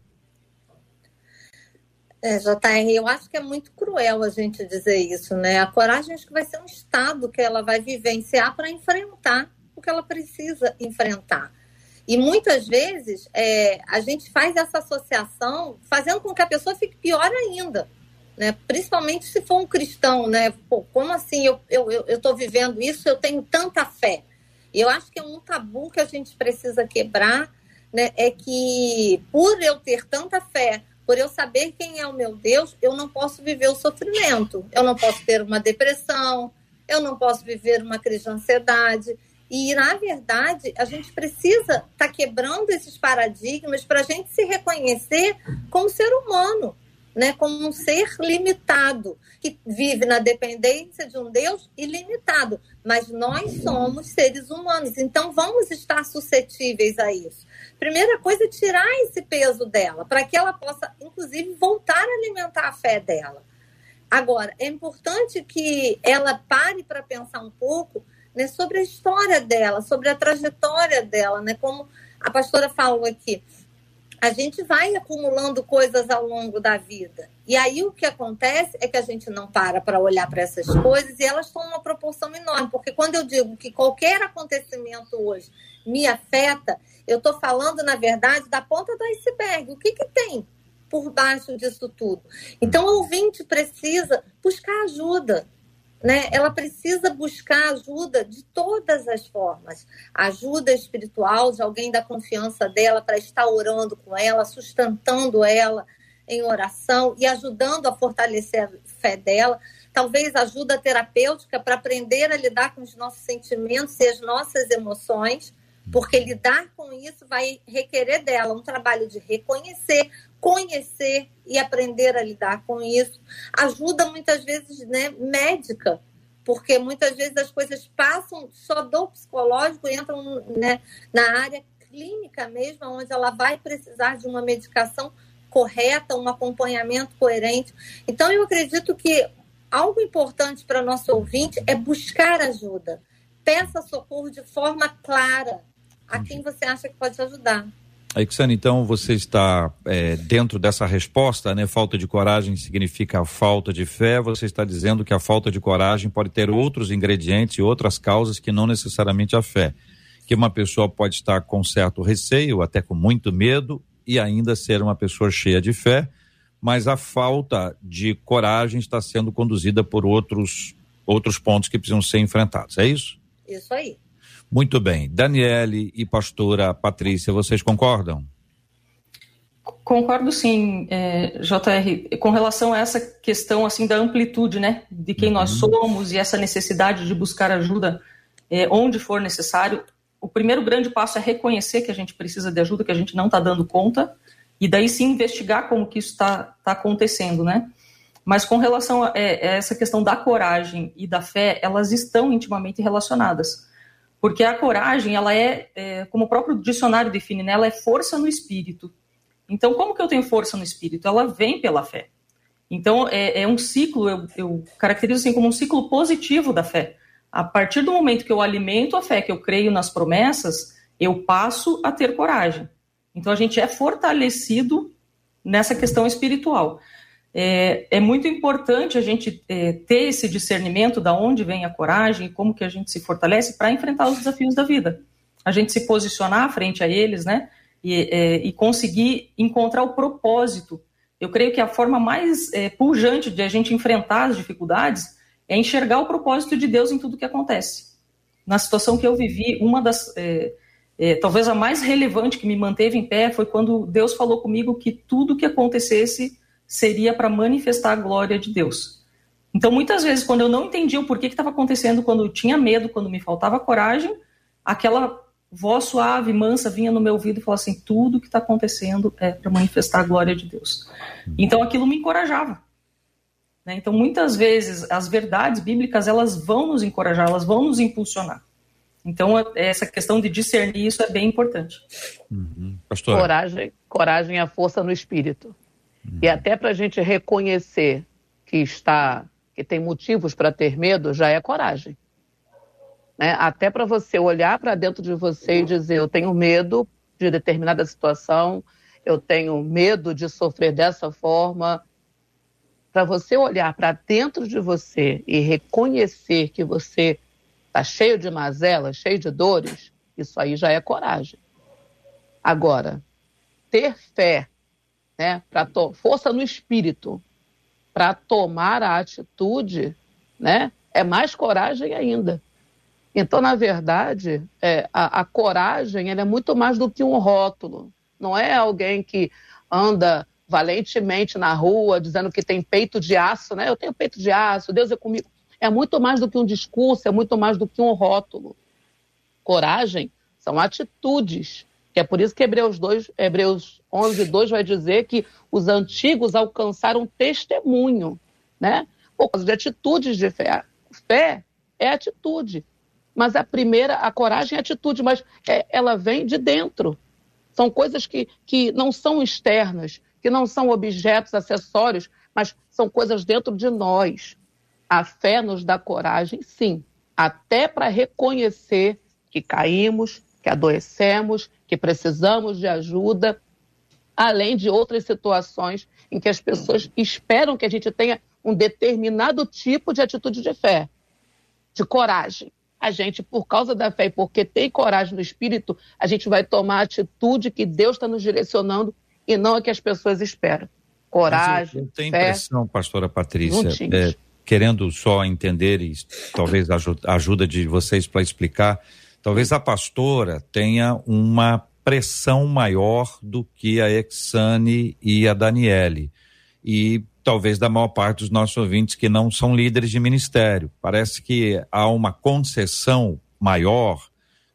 É, JR, eu acho que é muito cruel a gente dizer isso, né? A coragem acho que vai ser um estado que ela vai vivenciar para enfrentar o que ela precisa enfrentar. E muitas vezes é, a gente faz essa associação fazendo com que a pessoa fique pior ainda. Né? Principalmente se for um cristão, né? Pô, como assim eu estou eu, eu, vivendo isso, eu tenho tanta fé? Eu acho que é um tabu que a gente precisa quebrar, né? É que por eu ter tanta fé, por eu saber quem é o meu Deus, eu não posso viver o sofrimento. Eu não posso ter uma depressão, eu não posso viver uma crise de ansiedade. E, na verdade, a gente precisa estar tá quebrando esses paradigmas para a gente se reconhecer como ser humano, né? como um ser limitado, que vive na dependência de um Deus ilimitado. Mas nós somos seres humanos, então vamos estar suscetíveis a isso. Primeira coisa é tirar esse peso dela, para que ela possa, inclusive, voltar a alimentar a fé dela. Agora, é importante que ela pare para pensar um pouco né, sobre a história dela, sobre a trajetória dela, né, como a pastora falou aqui. A gente vai acumulando coisas ao longo da vida. E aí o que acontece é que a gente não para para olhar para essas coisas e elas tomam uma proporção enorme. Porque quando eu digo que qualquer acontecimento hoje me afeta, eu estou falando, na verdade, da ponta do iceberg. O que, que tem por baixo disso tudo? Então, o ouvinte precisa buscar ajuda. Né? Ela precisa buscar ajuda de todas as formas. Ajuda espiritual de alguém da confiança dela para estar orando com ela, sustentando ela em oração e ajudando a fortalecer a fé dela. Talvez ajuda terapêutica para aprender a lidar com os nossos sentimentos e as nossas emoções porque lidar com isso vai requerer dela um trabalho de reconhecer, conhecer e aprender a lidar com isso. Ajuda muitas vezes né, médica, porque muitas vezes as coisas passam só do psicológico, entram né, na área clínica mesmo, onde ela vai precisar de uma medicação correta, um acompanhamento coerente. Então, eu acredito que algo importante para nosso ouvinte é buscar ajuda. Peça socorro de forma clara, a quem você acha que pode ajudar. Aixane, então você está é, dentro dessa resposta, né? Falta de coragem significa falta de fé. Você está dizendo que a falta de coragem pode ter outros ingredientes e outras causas que não necessariamente a fé. Que uma pessoa pode estar com certo receio, até com muito medo, e ainda ser uma pessoa cheia de fé, mas a falta de coragem está sendo conduzida por outros outros pontos que precisam ser enfrentados. É isso? Isso aí. Muito bem. Daniele e pastora Patrícia, vocês concordam? Concordo sim, é, JR, com relação a essa questão assim da amplitude, né, de quem uhum. nós somos e essa necessidade de buscar ajuda é, onde for necessário. O primeiro grande passo é reconhecer que a gente precisa de ajuda, que a gente não está dando conta, e daí sim investigar como que isso está tá acontecendo, né? Mas com relação a, é, a essa questão da coragem e da fé, elas estão intimamente relacionadas. Porque a coragem, ela é, é, como o próprio dicionário define, né, ela é força no espírito. Então, como que eu tenho força no espírito? Ela vem pela fé. Então, é, é um ciclo, eu, eu caracterizo assim como um ciclo positivo da fé. A partir do momento que eu alimento a fé, que eu creio nas promessas, eu passo a ter coragem. Então, a gente é fortalecido nessa questão espiritual é, é muito importante a gente é, ter esse discernimento da onde vem a coragem como que a gente se fortalece para enfrentar os desafios da vida. a gente se posicionar frente a eles, né? E, é, e conseguir encontrar o propósito. Eu creio que a forma mais é, pujante de a gente enfrentar as dificuldades é enxergar o propósito de Deus em tudo que acontece. Na situação que eu vivi, uma das. É, é, talvez a mais relevante que me manteve em pé foi quando Deus falou comigo que tudo que acontecesse seria para manifestar a glória de Deus. Então, muitas vezes, quando eu não entendia o porquê que estava acontecendo, quando eu tinha medo, quando me faltava coragem, aquela voz suave, mansa, vinha no meu ouvido e falava assim: tudo que está acontecendo é para manifestar a glória de Deus. Então, aquilo me encorajava. Né? Então, muitas vezes, as verdades bíblicas elas vão nos encorajar, elas vão nos impulsionar. Então, essa questão de discernir isso é bem importante. Uhum. Coragem, coragem é a força no espírito. Uhum. E até para a gente reconhecer que está, que tem motivos para ter medo, já é coragem. Né? Até para você olhar para dentro de você e dizer: eu tenho medo de determinada situação, eu tenho medo de sofrer dessa forma. Para você olhar para dentro de você e reconhecer que você está cheio de mazelas, cheio de dores, isso aí já é coragem. Agora, ter fé, né, para força no espírito, para tomar a atitude, né, é mais coragem ainda. Então, na verdade, é, a, a, coragem é muito mais do que um rótulo. Não é alguém que anda valentemente na rua dizendo que tem peito de aço, né? Eu tenho peito de aço, Deus é comigo. É muito mais do que um discurso, é muito mais do que um rótulo. Coragem são atitudes. Que é por isso que Hebreus, 2, Hebreus 11, 2 vai dizer que os antigos alcançaram testemunho, né? Por causa de atitudes de fé. Fé é atitude. Mas a primeira, a coragem é atitude, mas é, ela vem de dentro. São coisas que, que não são externas, que não são objetos, acessórios, mas são coisas dentro de nós. A fé nos dá coragem, sim, até para reconhecer que caímos, que adoecemos, que precisamos de ajuda, além de outras situações em que as pessoas esperam que a gente tenha um determinado tipo de atitude de fé, de coragem a gente, por causa da fé e porque tem coragem no espírito, a gente vai tomar a atitude que Deus está nos direcionando e não a que as pessoas esperam. Coragem. eu, eu tenho fé, impressão, pastora Patrícia, é, querendo só entender e talvez a ajuda de vocês para explicar, talvez a pastora tenha uma pressão maior do que a Exane e a Daniele. E talvez da maior parte dos nossos ouvintes que não são líderes de ministério. Parece que há uma concessão maior,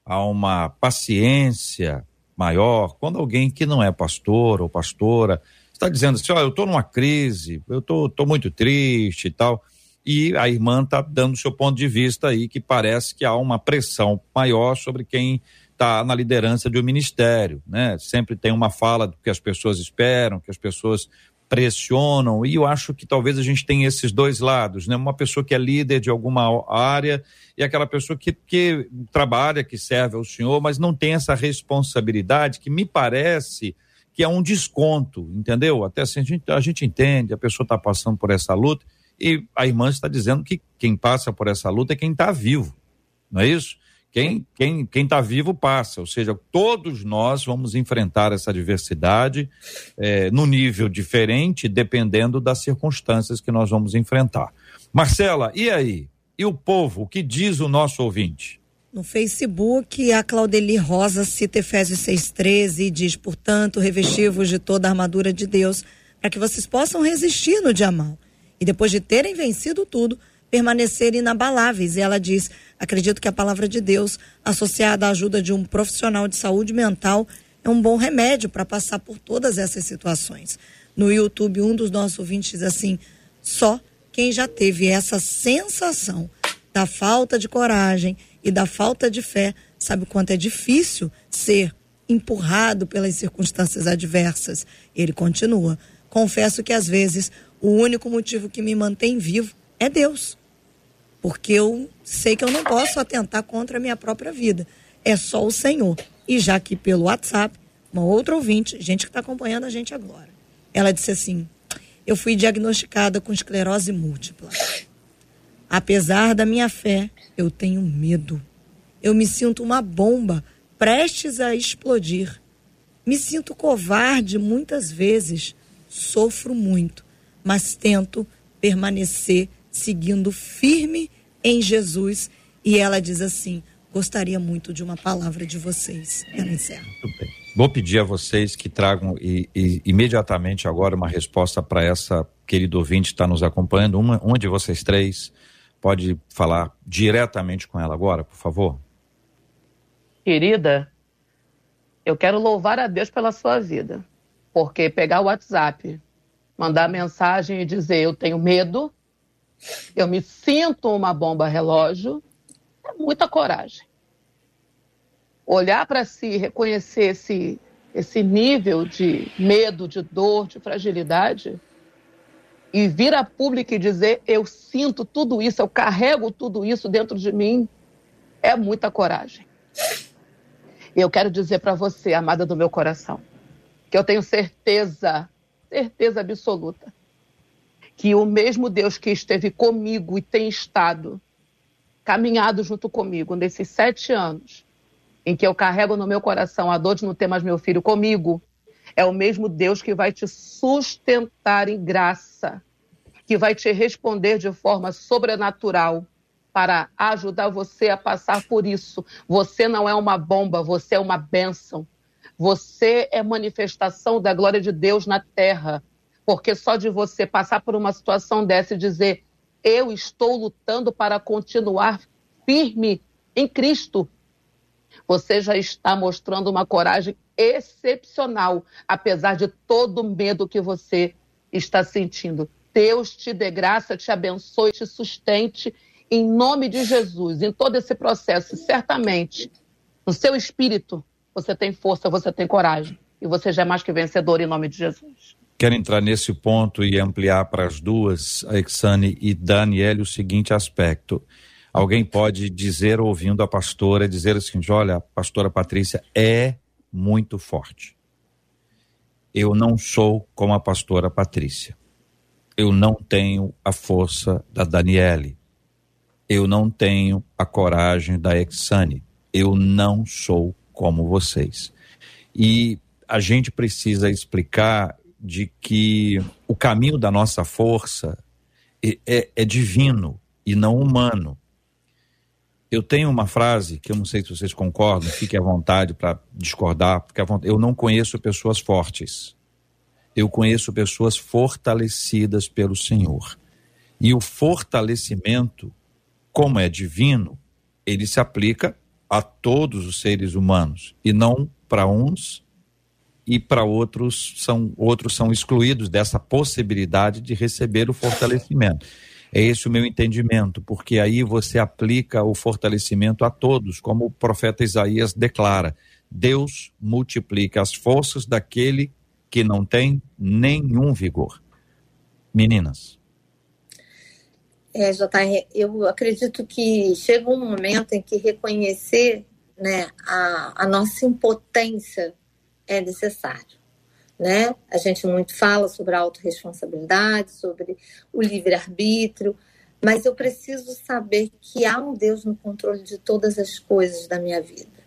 há uma paciência maior quando alguém que não é pastor ou pastora está dizendo assim: ó, oh, eu estou numa crise, eu estou muito triste e tal. E a irmã está dando seu ponto de vista aí, que parece que há uma pressão maior sobre quem está na liderança de um ministério, né? Sempre tem uma fala do que as pessoas esperam, que as pessoas pressionam, e eu acho que talvez a gente tenha esses dois lados, né? Uma pessoa que é líder de alguma área e aquela pessoa que, que trabalha, que serve ao Senhor, mas não tem essa responsabilidade que me parece que é um desconto, entendeu? Até assim a gente, a gente entende, a pessoa está passando por essa luta e a irmã está dizendo que quem passa por essa luta é quem está vivo, não é isso? Quem quem quem está vivo passa, ou seja, todos nós vamos enfrentar essa adversidade é, no nível diferente, dependendo das circunstâncias que nós vamos enfrentar. Marcela, e aí? E o povo? O que diz o nosso ouvinte? No Facebook, a Claudeli Rosa cita Efésios 6,13 e diz: Portanto, revestivos de toda a armadura de Deus, para que vocês possam resistir no dia mal. E depois de terem vencido tudo, permanecer inabaláveis. E ela diz: acredito que a palavra de Deus, associada à ajuda de um profissional de saúde mental, é um bom remédio para passar por todas essas situações. No YouTube, um dos nossos ouvintes diz assim: só quem já teve essa sensação da falta de coragem e da falta de fé sabe o quanto é difícil ser empurrado pelas circunstâncias adversas. Ele continua: confesso que às vezes o único motivo que me mantém vivo é Deus porque eu sei que eu não posso atentar contra a minha própria vida. É só o Senhor. E já que pelo WhatsApp, uma outra ouvinte, gente que está acompanhando a gente agora, ela disse assim: Eu fui diagnosticada com esclerose múltipla. Apesar da minha fé, eu tenho medo. Eu me sinto uma bomba prestes a explodir. Me sinto covarde muitas vezes, sofro muito, mas tento permanecer seguindo firme em Jesus. E ela diz assim: gostaria muito de uma palavra de vocês. Ela encerra. Muito bem. Vou pedir a vocês que tragam e, e, imediatamente agora uma resposta para essa querida ouvinte que está nos acompanhando. Uma, uma de vocês três pode falar diretamente com ela agora, por favor? Querida, eu quero louvar a Deus pela sua vida. Porque pegar o WhatsApp, mandar mensagem e dizer eu tenho medo, eu me sinto uma bomba relógio, é muita coragem. Olhar para si, reconhecer esse, esse nível de medo, de dor, de fragilidade, e vir a público e dizer eu sinto tudo isso, eu carrego tudo isso dentro de mim, é muita coragem. E eu quero dizer para você, amada do meu coração, que eu tenho certeza, certeza absoluta, que o mesmo Deus que esteve comigo e tem estado caminhado junto comigo nesses sete anos, em que eu carrego no meu coração a dor de não ter mais meu filho comigo, é o mesmo Deus que vai te sustentar em graça, que vai te responder de forma sobrenatural para ajudar você a passar por isso. Você não é uma bomba, você é uma bênção. Você é manifestação da glória de Deus na terra. Porque só de você passar por uma situação dessa e dizer: Eu estou lutando para continuar firme em Cristo, você já está mostrando uma coragem excepcional, apesar de todo o medo que você está sentindo. Deus te dê graça, te abençoe, te sustente em nome de Jesus, em todo esse processo. Certamente, no seu espírito, você tem força, você tem coragem. E você já é mais que vencedor em nome de Jesus. Quero entrar nesse ponto e ampliar para as duas, a Exane e Daniele, o seguinte aspecto. Alguém pode dizer, ouvindo a pastora, dizer o seguinte: olha, a pastora Patrícia é muito forte. Eu não sou como a pastora Patrícia. Eu não tenho a força da Daniele. Eu não tenho a coragem da Exane. Eu não sou como vocês. E a gente precisa explicar de que o caminho da nossa força é, é, é divino e não humano. Eu tenho uma frase que eu não sei se vocês concordam, fiquem à vontade para discordar, porque eu não conheço pessoas fortes. Eu conheço pessoas fortalecidas pelo Senhor. E o fortalecimento, como é divino, ele se aplica a todos os seres humanos e não para uns e para outros são outros são excluídos dessa possibilidade de receber o fortalecimento. É esse o meu entendimento, porque aí você aplica o fortalecimento a todos, como o profeta Isaías declara: Deus multiplica as forças daquele que não tem nenhum vigor. Meninas. É, JR, eu acredito que chega um momento em que reconhecer né, a, a nossa impotência é necessário né? A gente muito fala sobre a autorresponsabilidade, sobre o livre-arbítrio, mas eu preciso saber que há um Deus no controle de todas as coisas da minha vida.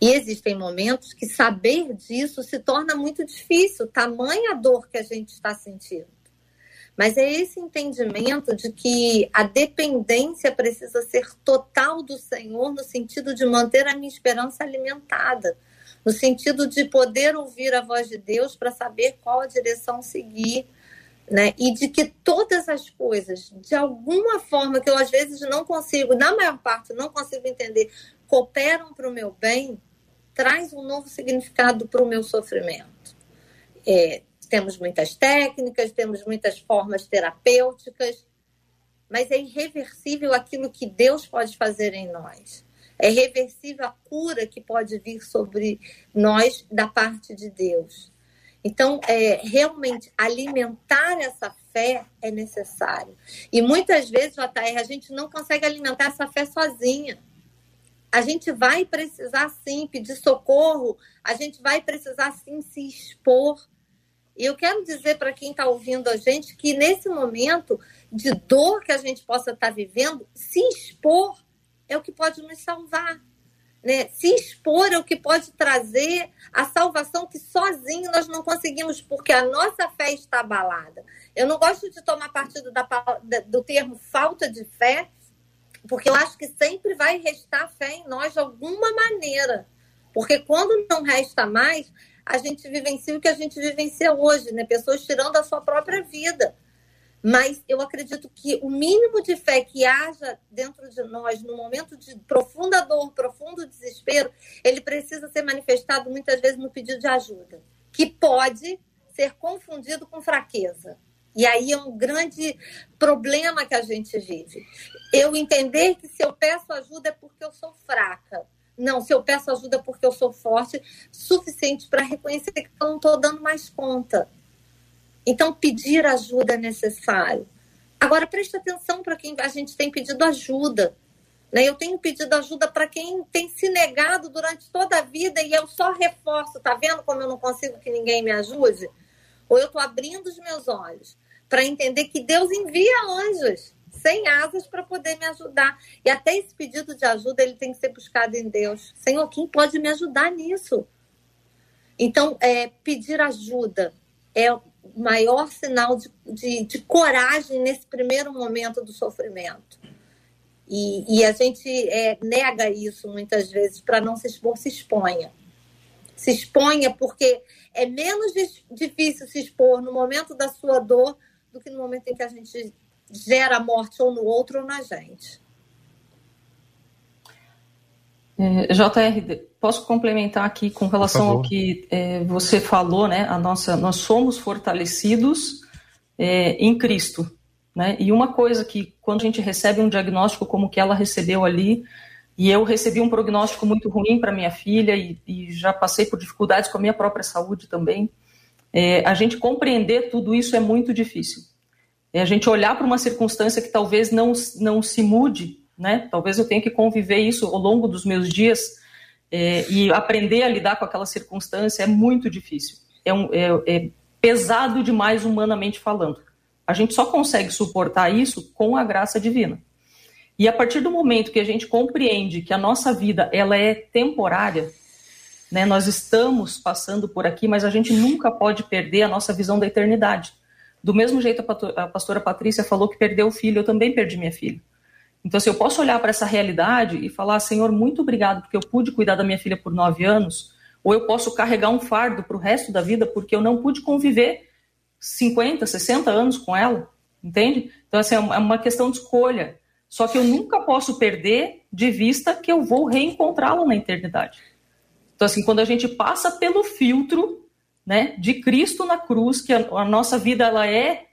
E existem momentos que saber disso se torna muito difícil, tamanha dor que a gente está sentindo. Mas é esse entendimento de que a dependência precisa ser total do Senhor, no sentido de manter a minha esperança alimentada no sentido de poder ouvir a voz de Deus para saber qual a direção seguir, né? E de que todas as coisas, de alguma forma que eu às vezes não consigo, na maior parte não consigo entender, cooperam para o meu bem, traz um novo significado para o meu sofrimento. É, temos muitas técnicas, temos muitas formas terapêuticas, mas é irreversível aquilo que Deus pode fazer em nós. É reversível a cura que pode vir sobre nós da parte de Deus. Então, é, realmente, alimentar essa fé é necessário. E muitas vezes, JR, a gente não consegue alimentar essa fé sozinha. A gente vai precisar sim pedir socorro, a gente vai precisar sim se expor. E eu quero dizer para quem está ouvindo a gente que nesse momento de dor que a gente possa estar tá vivendo, se expor é o que pode nos salvar. Né? Se expor é o que pode trazer a salvação que sozinho nós não conseguimos, porque a nossa fé está abalada. Eu não gosto de tomar partido da, do termo falta de fé, porque eu acho que sempre vai restar fé em nós de alguma maneira. Porque quando não resta mais, a gente vivencia o que a gente vivencia hoje, né? Pessoas tirando a sua própria vida. Mas eu acredito que o mínimo de fé que haja dentro de nós no momento de profunda dor, profundo desespero, ele precisa ser manifestado muitas vezes no pedido de ajuda, que pode ser confundido com fraqueza. E aí é um grande problema que a gente vive. Eu entender que se eu peço ajuda é porque eu sou fraca. Não, se eu peço ajuda é porque eu sou forte, suficiente para reconhecer que eu não estou dando mais conta. Então, pedir ajuda é necessário. Agora, preste atenção para quem a gente tem pedido ajuda. Né? Eu tenho pedido ajuda para quem tem se negado durante toda a vida e eu só reforço. Tá vendo como eu não consigo que ninguém me ajude? Ou eu estou abrindo os meus olhos para entender que Deus envia anjos sem asas para poder me ajudar. E até esse pedido de ajuda ele tem que ser buscado em Deus. Senhor, quem pode me ajudar nisso? Então, é, pedir ajuda é maior sinal de, de, de coragem nesse primeiro momento do sofrimento. E, e a gente é, nega isso muitas vezes para não se expor, se exponha. Se exponha porque é menos difícil se expor no momento da sua dor do que no momento em que a gente gera a morte ou no outro ou na gente. É, JR, posso complementar aqui com relação ao que é, você falou, né? A nossa, nós somos fortalecidos é, em Cristo, né? E uma coisa que quando a gente recebe um diagnóstico como que ela recebeu ali, e eu recebi um prognóstico muito ruim para minha filha e, e, já passei por dificuldades com a minha própria saúde também. É, a gente compreender tudo isso é muito difícil. É a gente olhar para uma circunstância que talvez não, não se mude né? Talvez eu tenha que conviver isso ao longo dos meus dias é, e aprender a lidar com aquela circunstância é muito difícil. É, um, é, é pesado demais humanamente falando. A gente só consegue suportar isso com a graça divina. E a partir do momento que a gente compreende que a nossa vida ela é temporária, né, nós estamos passando por aqui, mas a gente nunca pode perder a nossa visão da eternidade. Do mesmo jeito a pastora Patrícia falou que perdeu o filho, eu também perdi minha filha. Então, se eu posso olhar para essa realidade e falar, Senhor, muito obrigado porque eu pude cuidar da minha filha por nove anos, ou eu posso carregar um fardo para o resto da vida porque eu não pude conviver 50, 60 anos com ela, entende? Então, assim, é uma é questão de escolha. Só que eu nunca posso perder de vista que eu vou reencontrá-la na eternidade. Então, assim, quando a gente passa pelo filtro né, de Cristo na cruz, que a, a nossa vida ela é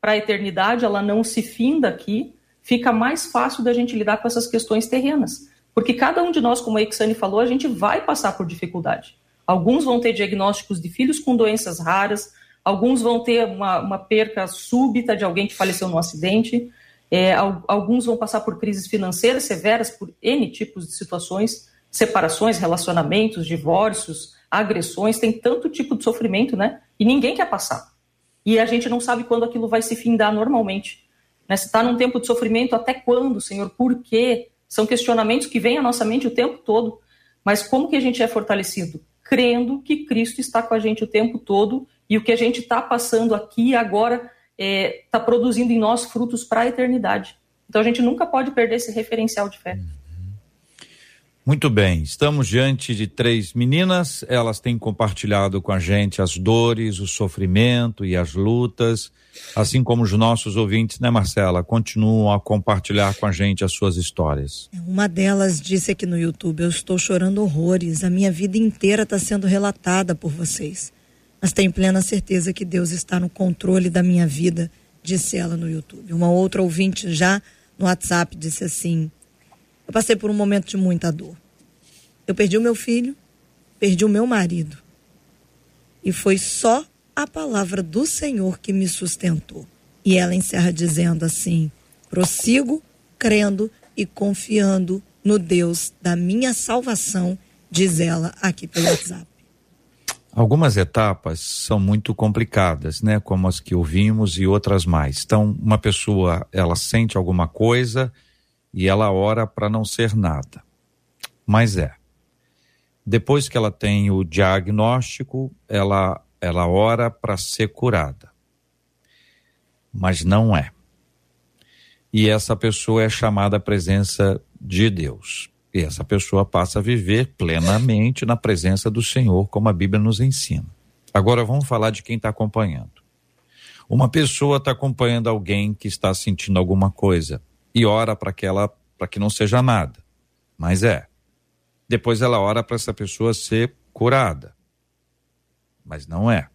para a eternidade, ela não se finda aqui, fica mais fácil da gente lidar com essas questões terrenas. Porque cada um de nós, como a Exane falou, a gente vai passar por dificuldade. Alguns vão ter diagnósticos de filhos com doenças raras, alguns vão ter uma, uma perca súbita de alguém que faleceu num acidente, é, alguns vão passar por crises financeiras severas, por N tipos de situações, separações, relacionamentos, divórcios, agressões, tem tanto tipo de sofrimento, né? E ninguém quer passar. E a gente não sabe quando aquilo vai se findar normalmente. Né? Se está num tempo de sofrimento, até quando, Senhor? Por quê? São questionamentos que vêm à nossa mente o tempo todo. Mas como que a gente é fortalecido? Crendo que Cristo está com a gente o tempo todo e o que a gente está passando aqui agora está é, tá produzindo em nós frutos para a eternidade. Então a gente nunca pode perder esse referencial de fé. Muito bem, estamos diante de três meninas, elas têm compartilhado com a gente as dores, o sofrimento e as lutas, assim como os nossos ouvintes, né, Marcela, continuam a compartilhar com a gente as suas histórias. Uma delas disse aqui no YouTube: Eu estou chorando horrores, a minha vida inteira está sendo relatada por vocês, mas tenho plena certeza que Deus está no controle da minha vida, disse ela no YouTube. Uma outra ouvinte já no WhatsApp disse assim eu passei por um momento de muita dor. Eu perdi o meu filho, perdi o meu marido. E foi só a palavra do Senhor que me sustentou. E ela encerra dizendo assim: prossigo crendo e confiando no Deus da minha salvação, diz ela aqui pelo WhatsApp. Algumas etapas são muito complicadas, né? Como as que ouvimos e outras mais. Então, uma pessoa, ela sente alguma coisa, e ela ora para não ser nada. Mas é. Depois que ela tem o diagnóstico, ela, ela ora para ser curada. Mas não é. E essa pessoa é chamada à presença de Deus. E essa pessoa passa a viver plenamente na presença do Senhor, como a Bíblia nos ensina. Agora vamos falar de quem está acompanhando. Uma pessoa está acompanhando alguém que está sentindo alguma coisa e ora para que ela, para que não seja nada, mas é. Depois ela ora para essa pessoa ser curada, mas não é.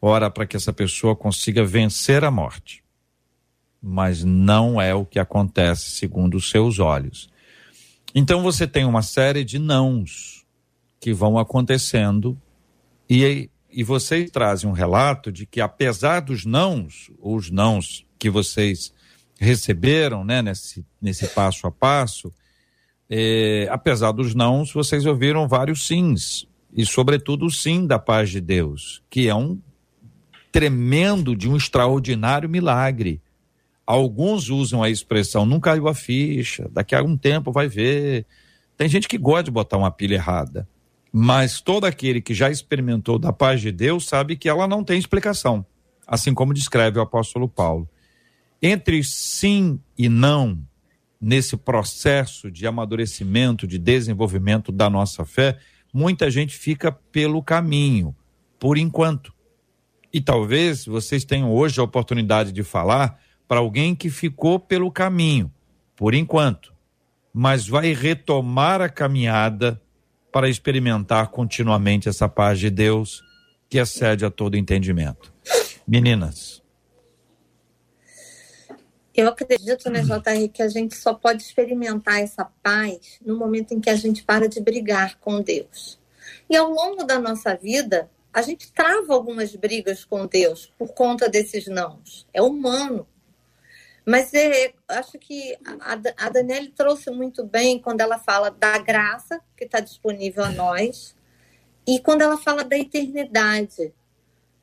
Ora para que essa pessoa consiga vencer a morte, mas não é o que acontece segundo os seus olhos. Então você tem uma série de nãos que vão acontecendo e e vocês trazem um relato de que apesar dos nãos, os nãos que vocês receberam, né, nesse, nesse passo a passo, é, apesar dos nãos, vocês ouviram vários sims, e sobretudo o sim da paz de Deus, que é um tremendo de um extraordinário milagre. Alguns usam a expressão não caiu a ficha, daqui a um tempo vai ver. Tem gente que gosta de botar uma pilha errada. Mas todo aquele que já experimentou da paz de Deus sabe que ela não tem explicação, assim como descreve o apóstolo Paulo. Entre sim e não, nesse processo de amadurecimento, de desenvolvimento da nossa fé, muita gente fica pelo caminho, por enquanto. E talvez vocês tenham hoje a oportunidade de falar para alguém que ficou pelo caminho, por enquanto, mas vai retomar a caminhada para experimentar continuamente essa paz de Deus que excede a todo entendimento. Meninas. Eu acredito, né, JR, que a gente só pode experimentar essa paz no momento em que a gente para de brigar com Deus. E ao longo da nossa vida, a gente trava algumas brigas com Deus por conta desses nãos. É humano. Mas é, acho que a, a Daniele trouxe muito bem quando ela fala da graça que está disponível a nós e quando ela fala da eternidade.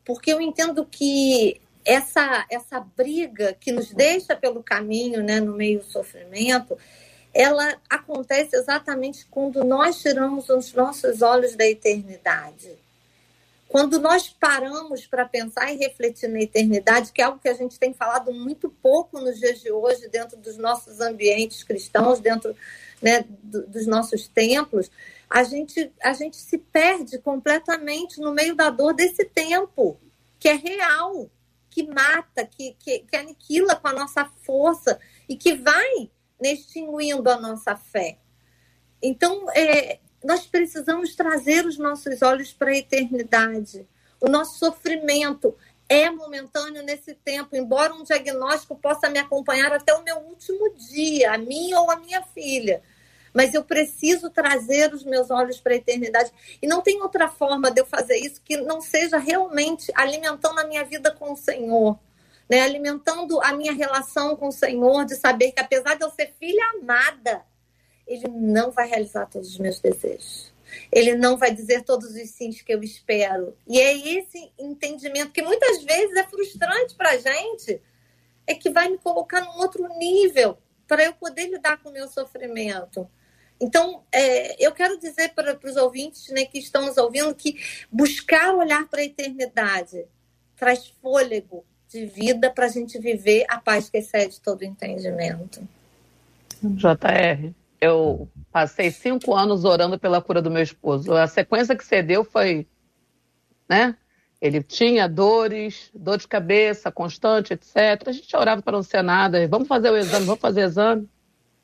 Porque eu entendo que essa, essa briga que nos deixa pelo caminho, né, no meio do sofrimento, ela acontece exatamente quando nós tiramos os nossos olhos da eternidade. Quando nós paramos para pensar e refletir na eternidade, que é algo que a gente tem falado muito pouco nos dias de hoje, dentro dos nossos ambientes cristãos, dentro né, do, dos nossos templos, a gente, a gente se perde completamente no meio da dor desse tempo, que é real, que mata, que, que, que aniquila com a nossa força e que vai extinguindo a nossa fé. Então, é, nós precisamos trazer os nossos olhos para a eternidade. O nosso sofrimento é momentâneo nesse tempo, embora um diagnóstico possa me acompanhar até o meu último dia, a mim ou a minha filha. Mas eu preciso trazer os meus olhos para a eternidade. E não tem outra forma de eu fazer isso que não seja realmente alimentando a minha vida com o Senhor. Né? Alimentando a minha relação com o Senhor, de saber que apesar de eu ser filha amada, ele não vai realizar todos os meus desejos. Ele não vai dizer todos os sims que eu espero. E é esse entendimento que muitas vezes é frustrante para a gente, é que vai me colocar num outro nível para eu poder lidar com o meu sofrimento. Então, é, eu quero dizer para, para os ouvintes né, que estão nos ouvindo que buscar olhar para a eternidade traz fôlego de vida para a gente viver a paz que excede todo entendimento. JR, eu passei cinco anos orando pela cura do meu esposo. A sequência que você deu foi, né? Ele tinha dores, dor de cabeça constante, etc. A gente orava para não ser nada. Vamos fazer o exame, vamos fazer o exame.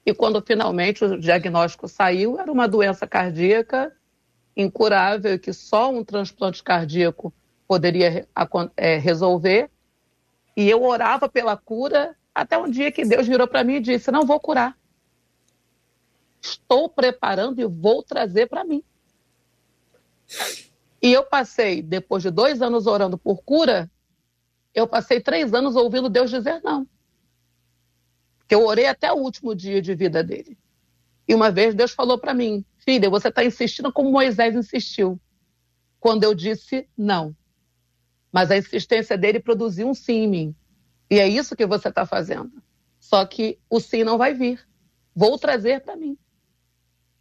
E quando finalmente o diagnóstico saiu, era uma doença cardíaca incurável que só um transplante cardíaco poderia é, resolver. E eu orava pela cura até um dia que Deus virou para mim e disse: Não vou curar estou preparando e vou trazer para mim. E eu passei, depois de dois anos orando por cura, eu passei três anos ouvindo Deus dizer não. Porque eu orei até o último dia de vida dele. E uma vez Deus falou para mim: Filha, você está insistindo como Moisés insistiu. Quando eu disse não. Mas a insistência dele produziu um sim em mim. E é isso que você está fazendo. Só que o sim não vai vir. Vou trazer para mim.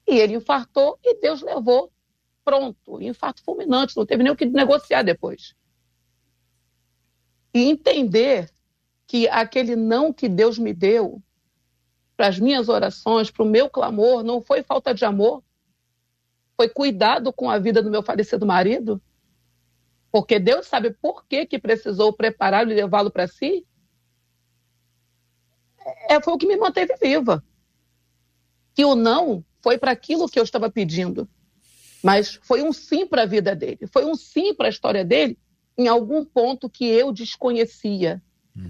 E ele infartou e Deus levou pronto, infarto fulminante, não teve nem o que negociar depois. E entender que aquele não que Deus me deu para as minhas orações, para o meu clamor, não foi falta de amor, foi cuidado com a vida do meu falecido marido, porque Deus sabe por que, que precisou prepará-lo e levá-lo para si. É, foi o que me manteve viva. Que o não foi para aquilo que eu estava pedindo, mas foi um sim para a vida dele, foi um sim para a história dele em algum ponto que eu desconhecia.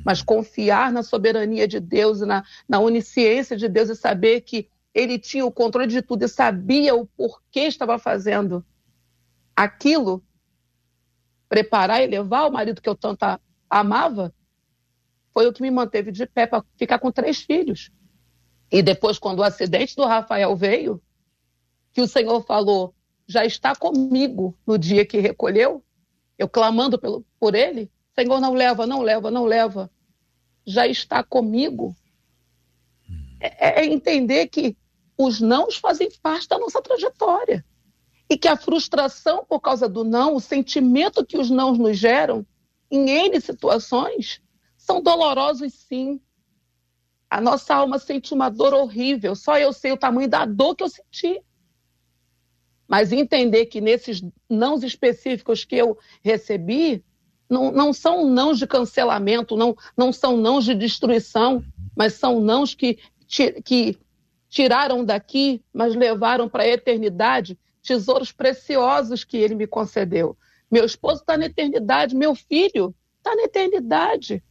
Mas confiar na soberania de Deus, na, na onisciência de Deus e saber que ele tinha o controle de tudo e sabia o porquê estava fazendo aquilo, preparar e levar o marido que eu tanto amava, foi o que me manteve de pé para ficar com três filhos. E depois, quando o acidente do Rafael veio, que o Senhor falou, já está comigo no dia que recolheu, eu clamando pelo, por ele, Senhor, não leva, não leva, não leva, já está comigo. É, é entender que os nãos fazem parte da nossa trajetória. E que a frustração por causa do não, o sentimento que os nãos nos geram, em N situações, são dolorosos sim. A nossa alma sente uma dor horrível, só eu sei o tamanho da dor que eu senti. Mas entender que nesses nãos específicos que eu recebi, não, não são nãos de cancelamento, não, não são nãos de destruição, mas são nãos que, que tiraram daqui, mas levaram para a eternidade tesouros preciosos que ele me concedeu. Meu esposo está na eternidade, meu filho está na eternidade.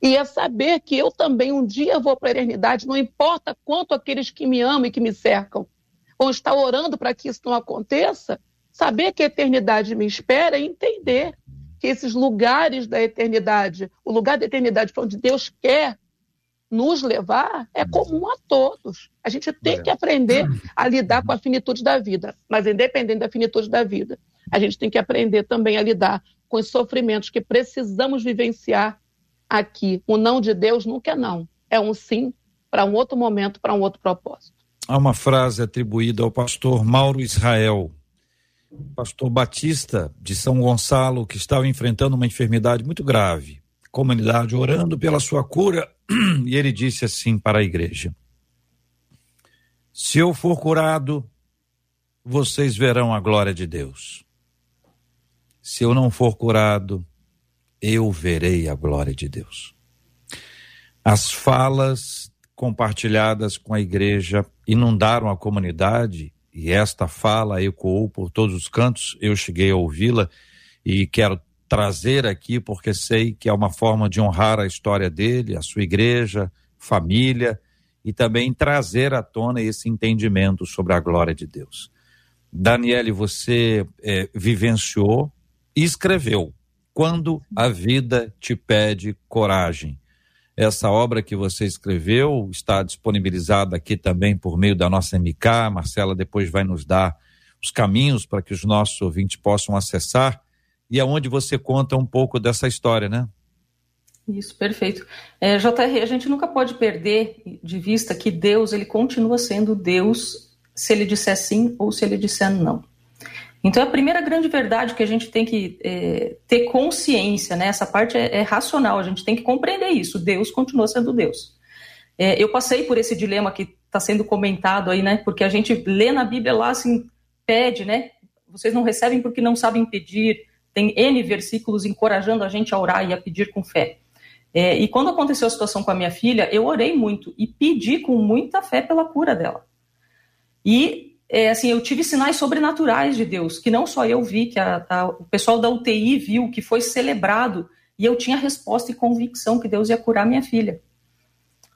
E é saber que eu também um dia vou para a eternidade, não importa quanto aqueles que me amam e que me cercam vão estar orando para que isso não aconteça, saber que a eternidade me espera e entender que esses lugares da eternidade, o lugar da eternidade para onde Deus quer nos levar é comum a todos. A gente tem que aprender a lidar com a finitude da vida, mas independente da finitude da vida, a gente tem que aprender também a lidar com os sofrimentos que precisamos vivenciar aqui. O não de Deus nunca é não, é um sim para um outro momento, para um outro propósito. Há uma frase atribuída ao pastor Mauro Israel, pastor Batista de São Gonçalo, que estava enfrentando uma enfermidade muito grave comunidade orando pela sua cura, e ele disse assim para a igreja: Se eu for curado, vocês verão a glória de Deus. Se eu não for curado, eu verei a glória de Deus. As falas compartilhadas com a igreja inundaram a comunidade e esta fala ecoou por todos os cantos. Eu cheguei a ouvi-la e quero trazer aqui, porque sei que é uma forma de honrar a história dele, a sua igreja, família, e também trazer à tona esse entendimento sobre a glória de Deus. Daniele, você é, vivenciou e escreveu Quando a Vida Te Pede Coragem. Essa obra que você escreveu está disponibilizada aqui também por meio da nossa MK. A Marcela depois vai nos dar os caminhos para que os nossos ouvintes possam acessar e aonde você conta um pouco dessa história, né? Isso, perfeito. É, JR, a gente nunca pode perder de vista que Deus ele continua sendo Deus se ele disser sim ou se ele disser não. Então, a primeira grande verdade que a gente tem que é, ter consciência, né? Essa parte é, é, racional, a gente tem que compreender isso. Deus continua sendo Deus. É, eu passei por esse dilema que está sendo comentado aí, né? Porque a gente lê na Bíblia lá assim, pede, né? Vocês não recebem porque não sabem pedir, tem N versículos encorajando a gente a orar e a pedir com fé. É, e quando aconteceu a situação com a minha filha, eu orei muito e pedi com muita fé pela cura dela. E é, assim, eu tive sinais sobrenaturais de Deus, que não só eu vi, que a, a, o pessoal da UTI viu, que foi celebrado, e eu tinha resposta e convicção que Deus ia curar minha filha.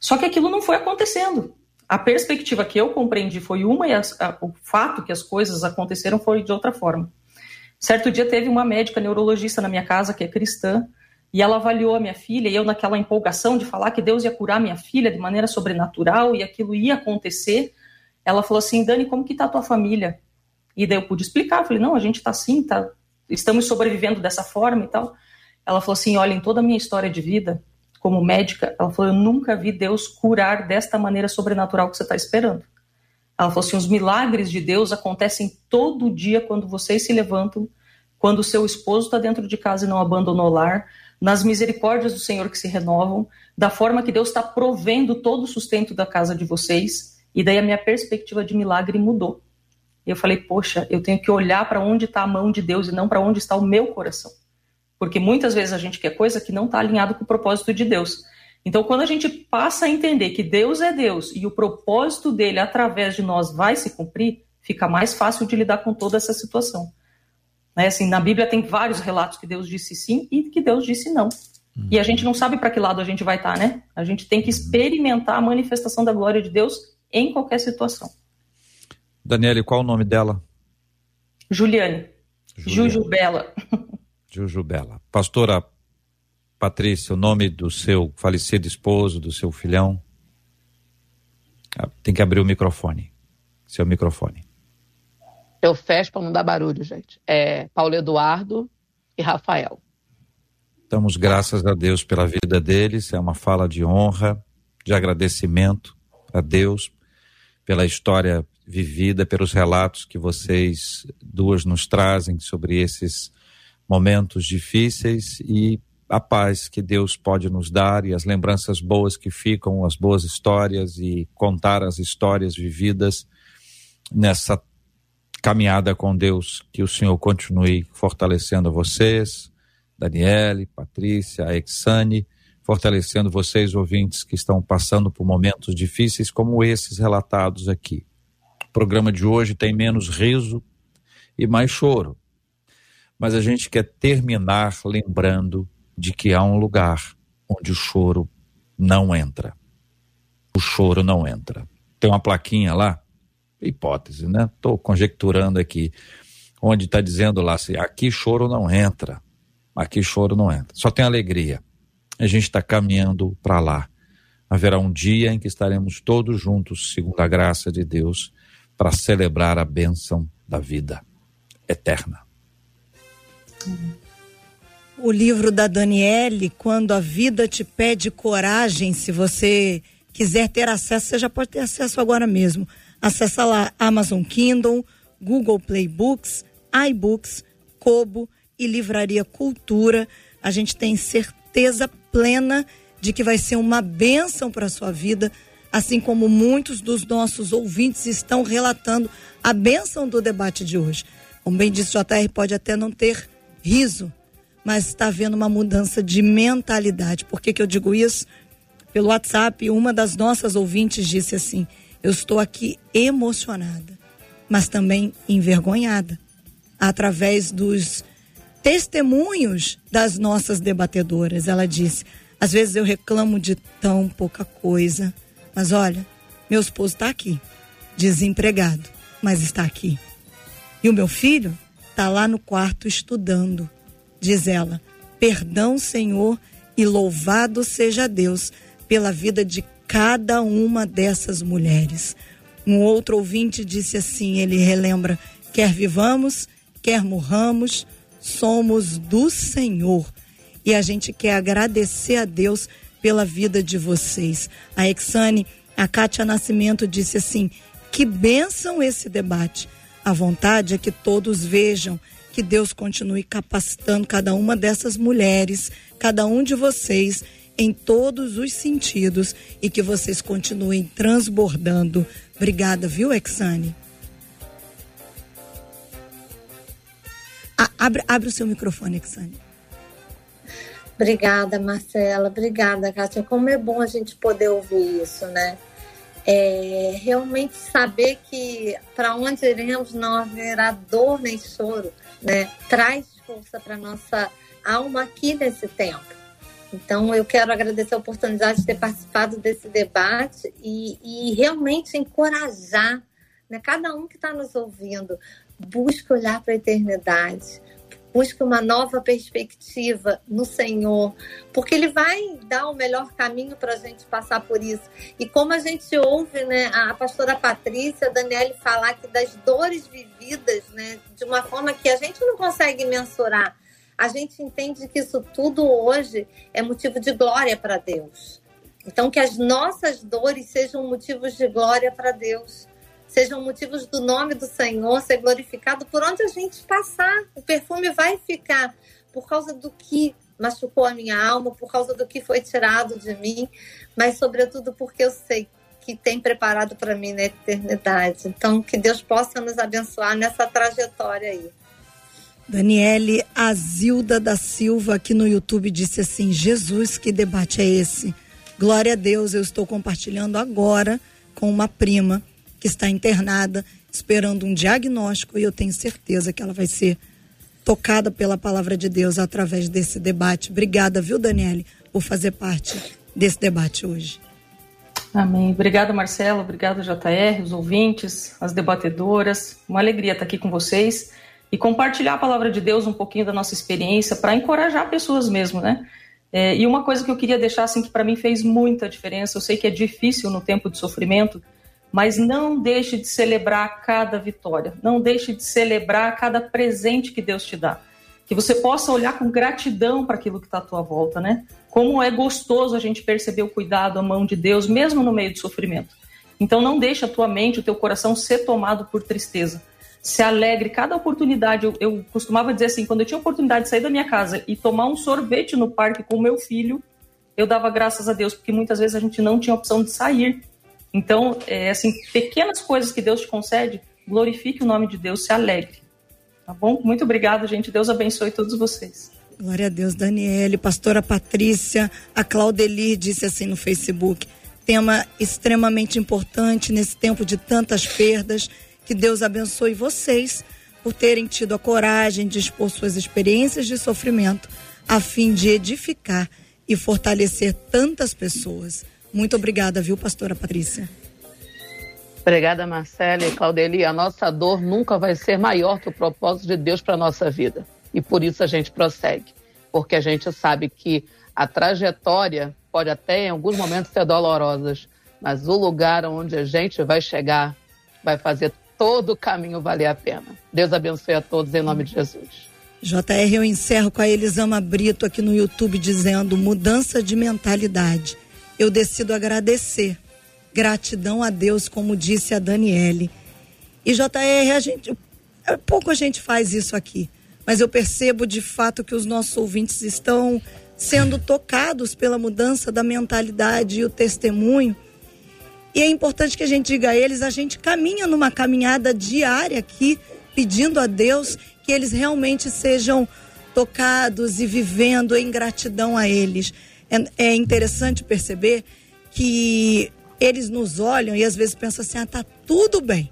Só que aquilo não foi acontecendo. A perspectiva que eu compreendi foi uma e a, o fato que as coisas aconteceram foi de outra forma. Certo dia teve uma médica neurologista na minha casa, que é cristã, e ela avaliou a minha filha, e eu, naquela empolgação de falar que Deus ia curar minha filha de maneira sobrenatural e aquilo ia acontecer, ela falou assim: Dani, como que tá a tua família? E daí eu pude explicar, falei: não, a gente tá assim, tá, estamos sobrevivendo dessa forma e tal. Ela falou assim: olha, em toda a minha história de vida, como médica, ela falou: eu nunca vi Deus curar desta maneira sobrenatural que você está esperando. Ela falou assim: os milagres de Deus acontecem todo dia quando vocês se levantam, quando o seu esposo está dentro de casa e não abandonou o lar, nas misericórdias do Senhor que se renovam, da forma que Deus está provendo todo o sustento da casa de vocês. E daí a minha perspectiva de milagre mudou. Eu falei, poxa, eu tenho que olhar para onde está a mão de Deus e não para onde está o meu coração. Porque muitas vezes a gente quer coisa que não está alinhado com o propósito de Deus. Então, quando a gente passa a entender que Deus é Deus e o propósito dele através de nós vai se cumprir, fica mais fácil de lidar com toda essa situação. Né? Assim, na Bíblia tem vários relatos que Deus disse sim e que Deus disse não. Uhum. E a gente não sabe para que lado a gente vai estar, tá, né? A gente tem que experimentar a manifestação da glória de Deus em qualquer situação. Daniele, qual o nome dela? Juliane. Juliane. Jujubela. Jujubela. Pastora Patrícia, o nome do seu falecido esposo, do seu filhão? Ah, tem que abrir o microfone. Seu microfone. Eu fecho para não dar barulho, gente. É Paulo Eduardo e Rafael. Damos graças a Deus pela vida deles. É uma fala de honra, de agradecimento a Deus pela história vivida, pelos relatos que vocês duas nos trazem sobre esses momentos difíceis e a paz que Deus pode nos dar e as lembranças boas que ficam, as boas histórias e contar as histórias vividas nessa caminhada com Deus. Que o Senhor continue fortalecendo vocês, Daniele, Patrícia, Exane, fortalecendo vocês, ouvintes, que estão passando por momentos difíceis como esses relatados aqui. O programa de hoje tem menos riso e mais choro. Mas a gente quer terminar lembrando de que há um lugar onde o choro não entra. O choro não entra. Tem uma plaquinha lá, hipótese, né? Estou conjecturando aqui, onde está dizendo lá assim: aqui choro não entra. Aqui choro não entra. Só tem alegria. A gente está caminhando para lá. Haverá um dia em que estaremos todos juntos, segundo a graça de Deus, para celebrar a bênção da vida eterna. O livro da Daniele, Quando a Vida Te Pede Coragem, se você quiser ter acesso, você já pode ter acesso agora mesmo. Acesse lá Amazon Kindle, Google Play Books, iBooks, Kobo e Livraria Cultura. A gente tem certeza plena de que vai ser uma bênção para a sua vida, assim como muitos dos nossos ouvintes estão relatando a bênção do debate de hoje. Como bem disse JR, pode até não ter riso, mas está havendo uma mudança de mentalidade. Por que, que eu digo isso? Pelo WhatsApp, uma das nossas ouvintes disse assim: Eu estou aqui emocionada, mas também envergonhada, através dos testemunhos das nossas debatedoras. Ela disse: Às vezes eu reclamo de tão pouca coisa, mas olha, meu esposo está aqui, desempregado, mas está aqui. E o meu filho está lá no quarto estudando diz ela: Perdão, Senhor, e louvado seja Deus pela vida de cada uma dessas mulheres. Um outro ouvinte disse assim: ele relembra, quer vivamos, quer morramos, somos do Senhor. E a gente quer agradecer a Deus pela vida de vocês. A Exane, a Kátia Nascimento disse assim: que bênção esse debate. A vontade é que todos vejam que Deus continue capacitando cada uma dessas mulheres, cada um de vocês, em todos os sentidos e que vocês continuem transbordando. Obrigada, viu, Exane? Abre, abre o seu microfone, Exane. Obrigada, Marcela. Obrigada, Kátia. Como é bom a gente poder ouvir isso, né? É, realmente saber que para onde iremos não haverá dor nem choro, né, traz força para nossa alma aqui nesse tempo. Então, eu quero agradecer a oportunidade de ter participado desse debate e, e realmente encorajar né, cada um que está nos ouvindo, busque olhar para a eternidade, busque uma nova perspectiva no Senhor, porque Ele vai dar o melhor caminho para a gente passar por isso. E como a gente ouve né, a pastora Patrícia, a Daniele falar aqui das dores vividas, né, de uma forma que a gente não consegue mensurar, a gente entende que isso tudo hoje é motivo de glória para Deus. Então, que as nossas dores sejam motivos de glória para Deus sejam motivos do nome do Senhor ser glorificado por onde a gente passar. O perfume vai ficar por causa do que machucou a minha alma, por causa do que foi tirado de mim, mas sobretudo porque eu sei que tem preparado para mim na eternidade. Então, que Deus possa nos abençoar nessa trajetória aí. Daniele Azilda da Silva aqui no YouTube disse assim: Jesus, que debate é esse? Glória a Deus, eu estou compartilhando agora com uma prima que está internada, esperando um diagnóstico e eu tenho certeza que ela vai ser tocada pela palavra de Deus através desse debate. Obrigada, viu, Daniele, por fazer parte desse debate hoje. Amém. Obrigada, Marcelo. Obrigada, JR, os ouvintes, as debatedoras. Uma alegria estar aqui com vocês e compartilhar a palavra de Deus, um pouquinho da nossa experiência, para encorajar pessoas mesmo, né? É, e uma coisa que eu queria deixar, assim, que para mim fez muita diferença, eu sei que é difícil no tempo de sofrimento, mas não deixe de celebrar cada vitória, não deixe de celebrar cada presente que Deus te dá. Que você possa olhar com gratidão para aquilo que está à tua volta, né? Como é gostoso a gente perceber o cuidado, a mão de Deus, mesmo no meio do sofrimento. Então não deixe a tua mente, o teu coração ser tomado por tristeza se alegre cada oportunidade. Eu, eu, costumava dizer assim, quando eu tinha oportunidade de sair da minha casa e tomar um sorvete no parque com o meu filho, eu dava graças a Deus, porque muitas vezes a gente não tinha opção de sair. Então, é, assim, pequenas coisas que Deus te concede, glorifique o nome de Deus, se alegre. Tá bom? Muito obrigado, gente. Deus abençoe todos vocês. Glória a Deus, Daniele, pastora Patrícia, a Claudeli disse assim no Facebook, tema extremamente importante nesse tempo de tantas perdas que Deus abençoe vocês por terem tido a coragem de expor suas experiências de sofrimento a fim de edificar e fortalecer tantas pessoas. Muito obrigada, viu, pastora Patrícia? Obrigada, Marcela e Claudeli. A nossa dor nunca vai ser maior que o propósito de Deus para a nossa vida. E por isso a gente prossegue. Porque a gente sabe que a trajetória pode até em alguns momentos ser dolorosa, mas o lugar onde a gente vai chegar vai fazer todo o caminho valer a pena. Deus abençoe a todos em nome de Jesus. JR, eu encerro com a Elisama Brito aqui no YouTube dizendo mudança de mentalidade. Eu decido agradecer. Gratidão a Deus, como disse a Daniele. E JR, a gente, é pouco a gente faz isso aqui, mas eu percebo de fato que os nossos ouvintes estão sendo tocados pela mudança da mentalidade e o testemunho e é importante que a gente diga a eles, a gente caminha numa caminhada diária aqui, pedindo a Deus que eles realmente sejam tocados e vivendo em gratidão a eles. É, é interessante perceber que eles nos olham e às vezes pensam assim: ah, tá tudo bem,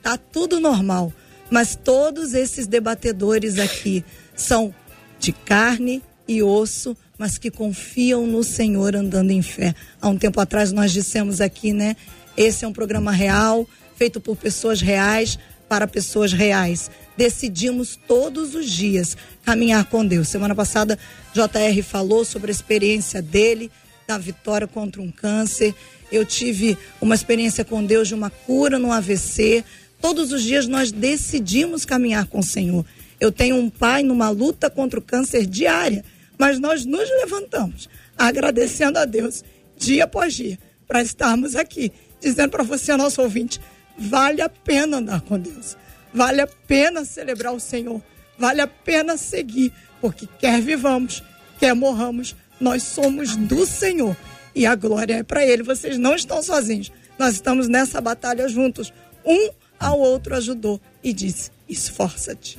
tá tudo normal. Mas todos esses debatedores aqui são de carne e osso, mas que confiam no Senhor andando em fé. Há um tempo atrás nós dissemos aqui, né? Esse é um programa real, feito por pessoas reais, para pessoas reais. Decidimos todos os dias caminhar com Deus. Semana passada, JR falou sobre a experiência dele, da vitória contra um câncer. Eu tive uma experiência com Deus de uma cura no AVC. Todos os dias nós decidimos caminhar com o Senhor. Eu tenho um pai numa luta contra o câncer diária mas nós nos levantamos agradecendo a Deus dia após dia para estarmos aqui, dizendo para você, nosso ouvinte, vale a pena andar com Deus, vale a pena celebrar o Senhor, vale a pena seguir, porque quer vivamos, quer morramos, nós somos do Senhor e a glória é para Ele. Vocês não estão sozinhos, nós estamos nessa batalha juntos. Um ao outro ajudou e disse: esforça-te.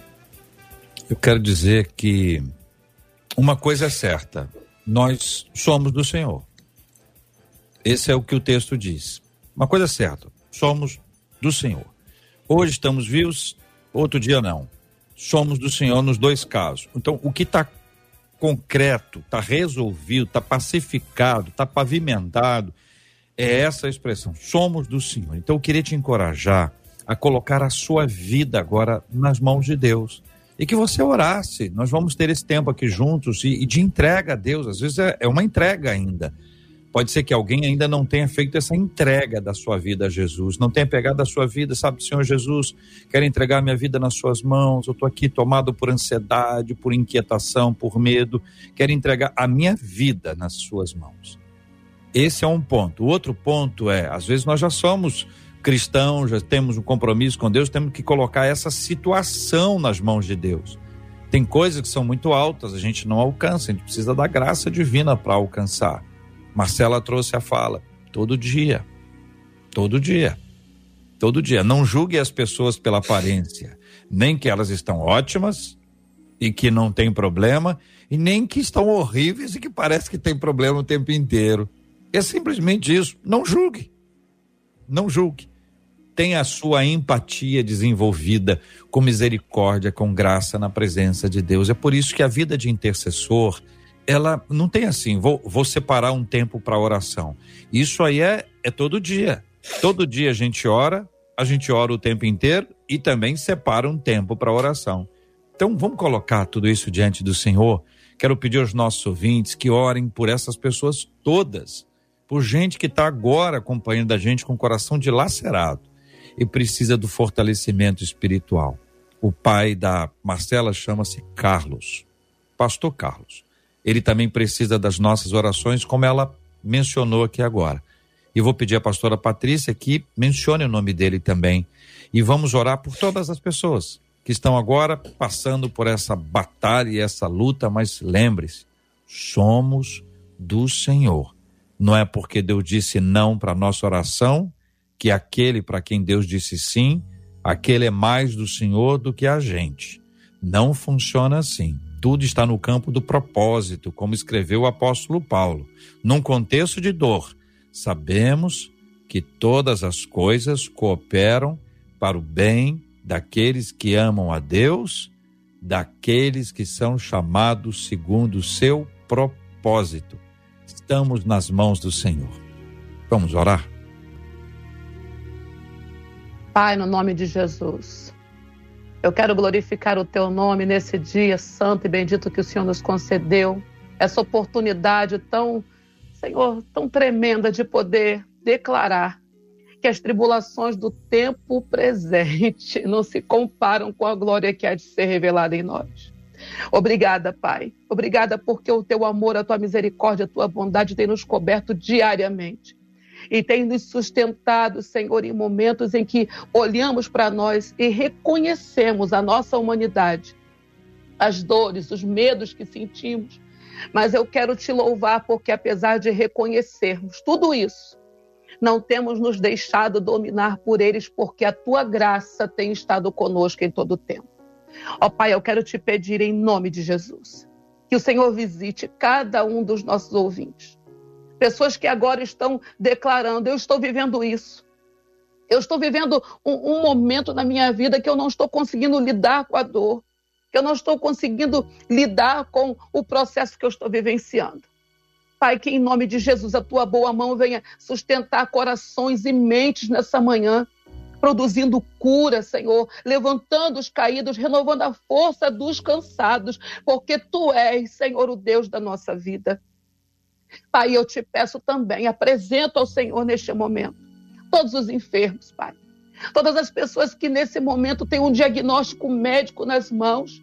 Eu quero dizer que uma coisa é certa: nós somos do Senhor. Esse é o que o texto diz. Uma coisa é certa: somos do Senhor. Hoje estamos vivos, outro dia não. Somos do Senhor nos dois casos. Então, o que está concreto, está resolvido, está pacificado, está pavimentado, é essa expressão: somos do Senhor. Então, eu queria te encorajar a colocar a sua vida agora nas mãos de Deus e que você orasse. Nós vamos ter esse tempo aqui juntos e, e de entrega a Deus. Às vezes é, é, uma entrega ainda. Pode ser que alguém ainda não tenha feito essa entrega da sua vida a Jesus, não tenha pegado a sua vida, sabe, Senhor Jesus, quero entregar minha vida nas suas mãos. Eu estou aqui tomado por ansiedade, por inquietação, por medo. Quero entregar a minha vida nas suas mãos. Esse é um ponto. O outro ponto é, às vezes nós já somos cristãos, já temos um compromisso com Deus, temos que colocar essa situação nas mãos de Deus. Tem coisas que são muito altas, a gente não alcança, a gente precisa da graça divina para alcançar. Marcela trouxe a fala, todo dia. Todo dia. Todo dia. Não julgue as pessoas pela aparência, nem que elas estão ótimas e que não tem problema, e nem que estão horríveis e que parece que tem problema o tempo inteiro. É simplesmente isso. Não julgue. Não julgue tenha a sua empatia desenvolvida com misericórdia, com graça na presença de Deus. É por isso que a vida de intercessor, ela não tem assim, vou, vou separar um tempo para oração. Isso aí é, é todo dia. Todo dia a gente ora, a gente ora o tempo inteiro e também separa um tempo para oração. Então vamos colocar tudo isso diante do Senhor. Quero pedir aos nossos ouvintes que orem por essas pessoas todas, por gente que está agora acompanhando a gente com o coração dilacerado e precisa do fortalecimento espiritual. O pai da Marcela chama-se Carlos, Pastor Carlos. Ele também precisa das nossas orações, como ela mencionou aqui agora. E vou pedir à pastora Patrícia que mencione o nome dele também. E vamos orar por todas as pessoas que estão agora passando por essa batalha e essa luta, mas lembre-se, somos do Senhor. Não é porque Deus disse não para nossa oração que aquele para quem Deus disse sim, aquele é mais do Senhor do que a gente. Não funciona assim. Tudo está no campo do propósito, como escreveu o apóstolo Paulo. Num contexto de dor, sabemos que todas as coisas cooperam para o bem daqueles que amam a Deus, daqueles que são chamados segundo o seu propósito. Estamos nas mãos do Senhor. Vamos orar? Pai, no nome de Jesus, eu quero glorificar o teu nome nesse dia santo e bendito que o Senhor nos concedeu, essa oportunidade tão, Senhor, tão tremenda de poder declarar que as tribulações do tempo presente não se comparam com a glória que há de ser revelada em nós. Obrigada, Pai. Obrigada porque o teu amor, a tua misericórdia, a tua bondade tem nos coberto diariamente e tem nos sustentado, Senhor, em momentos em que olhamos para nós e reconhecemos a nossa humanidade, as dores, os medos que sentimos. Mas eu quero te louvar porque, apesar de reconhecermos tudo isso, não temos nos deixado dominar por eles, porque a tua graça tem estado conosco em todo o tempo. Ó Pai, eu quero te pedir em nome de Jesus que o Senhor visite cada um dos nossos ouvintes Pessoas que agora estão declarando: eu estou vivendo isso. Eu estou vivendo um, um, momento na minha vida que eu não estou conseguindo lidar com a dor, que eu não estou conseguindo lidar com o processo que eu estou vivenciando. Pai, que em nome de Jesus a tua boa mão venha sustentar corações e mentes nessa manhã, produzindo cura, Senhor, levantando os caídos, renovando a força dos cansados, porque tu és, Senhor, o Deus da nossa vida. Pai, eu te peço também, apresento ao Senhor neste momento todos os enfermos, Pai. Todas as pessoas que nesse momento têm um diagnóstico médico nas mãos.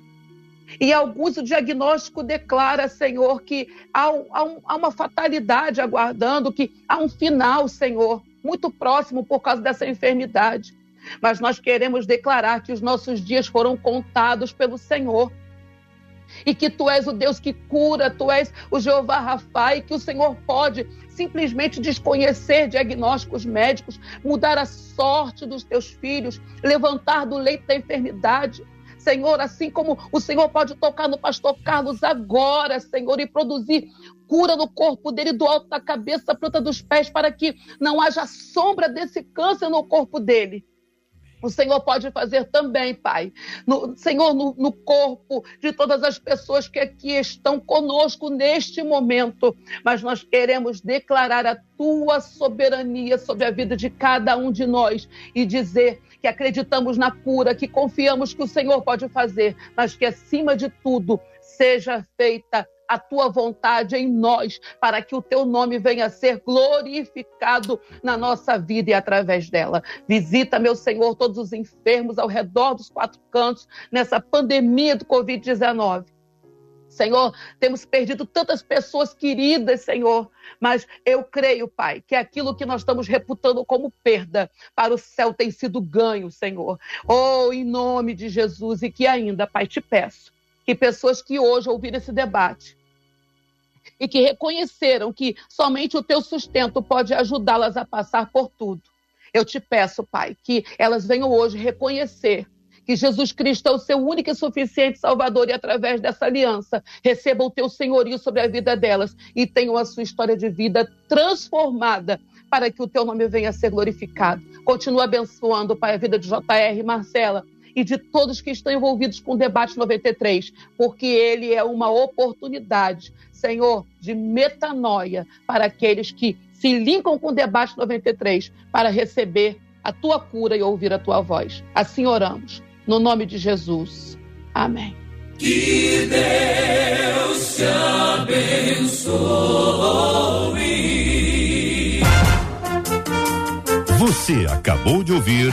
E alguns o diagnóstico declara, Senhor, que há, há, um, há uma fatalidade aguardando, que há um final, Senhor, muito próximo por causa dessa enfermidade. Mas nós queremos declarar que os nossos dias foram contados pelo Senhor e que tu és o Deus que cura, tu és o Jeová Rafa e que o Senhor pode simplesmente desconhecer diagnósticos médicos, mudar a sorte dos teus filhos, levantar do leito da enfermidade. Senhor, assim como o Senhor pode tocar no pastor Carlos agora, Senhor, e produzir cura no corpo dele, do alto da cabeça à planta dos pés, para que não haja sombra desse câncer no corpo dele o Senhor pode fazer também, Pai. No, Senhor, no, no, corpo de todas as pessoas que aqui estão conosco neste momento. Mas nós queremos declarar a tua soberania sobre a vida de cada um de nós e dizer que acreditamos na cura, que confiamos que o Senhor pode fazer, mas que acima de tudo seja feita a tua vontade em nós, para que o teu nome venha a ser glorificado na nossa vida e através dela. Visita, meu Senhor, todos os enfermos ao redor dos quatro cantos nessa pandemia do Covid-19. Senhor, temos perdido tantas pessoas queridas, Senhor, mas eu creio, Pai, que aquilo que nós estamos reputando como perda para o céu tem sido ganho, Senhor. Oh, em nome de Jesus, e que ainda, Pai, te peço que pessoas que hoje ouviram esse debate e que reconheceram que somente o teu sustento pode ajudá-las a passar por tudo. Eu te peço, Pai, que elas venham hoje reconhecer que Jesus Cristo é o seu único e suficiente Salvador e através dessa aliança recebam o teu senhorio sobre a vida delas e tenham a sua história de vida transformada para que o teu nome venha a ser glorificado. Continua abençoando, Pai, a vida de JR Marcela e de todos que estão envolvidos com o debate 93, porque ele é uma oportunidade, Senhor, de metanoia para aqueles que se linkam com o debate 93 para receber a tua cura e ouvir a tua voz. Assim oramos no nome de Jesus. Amém. Que Deus te abençoe. Você acabou de ouvir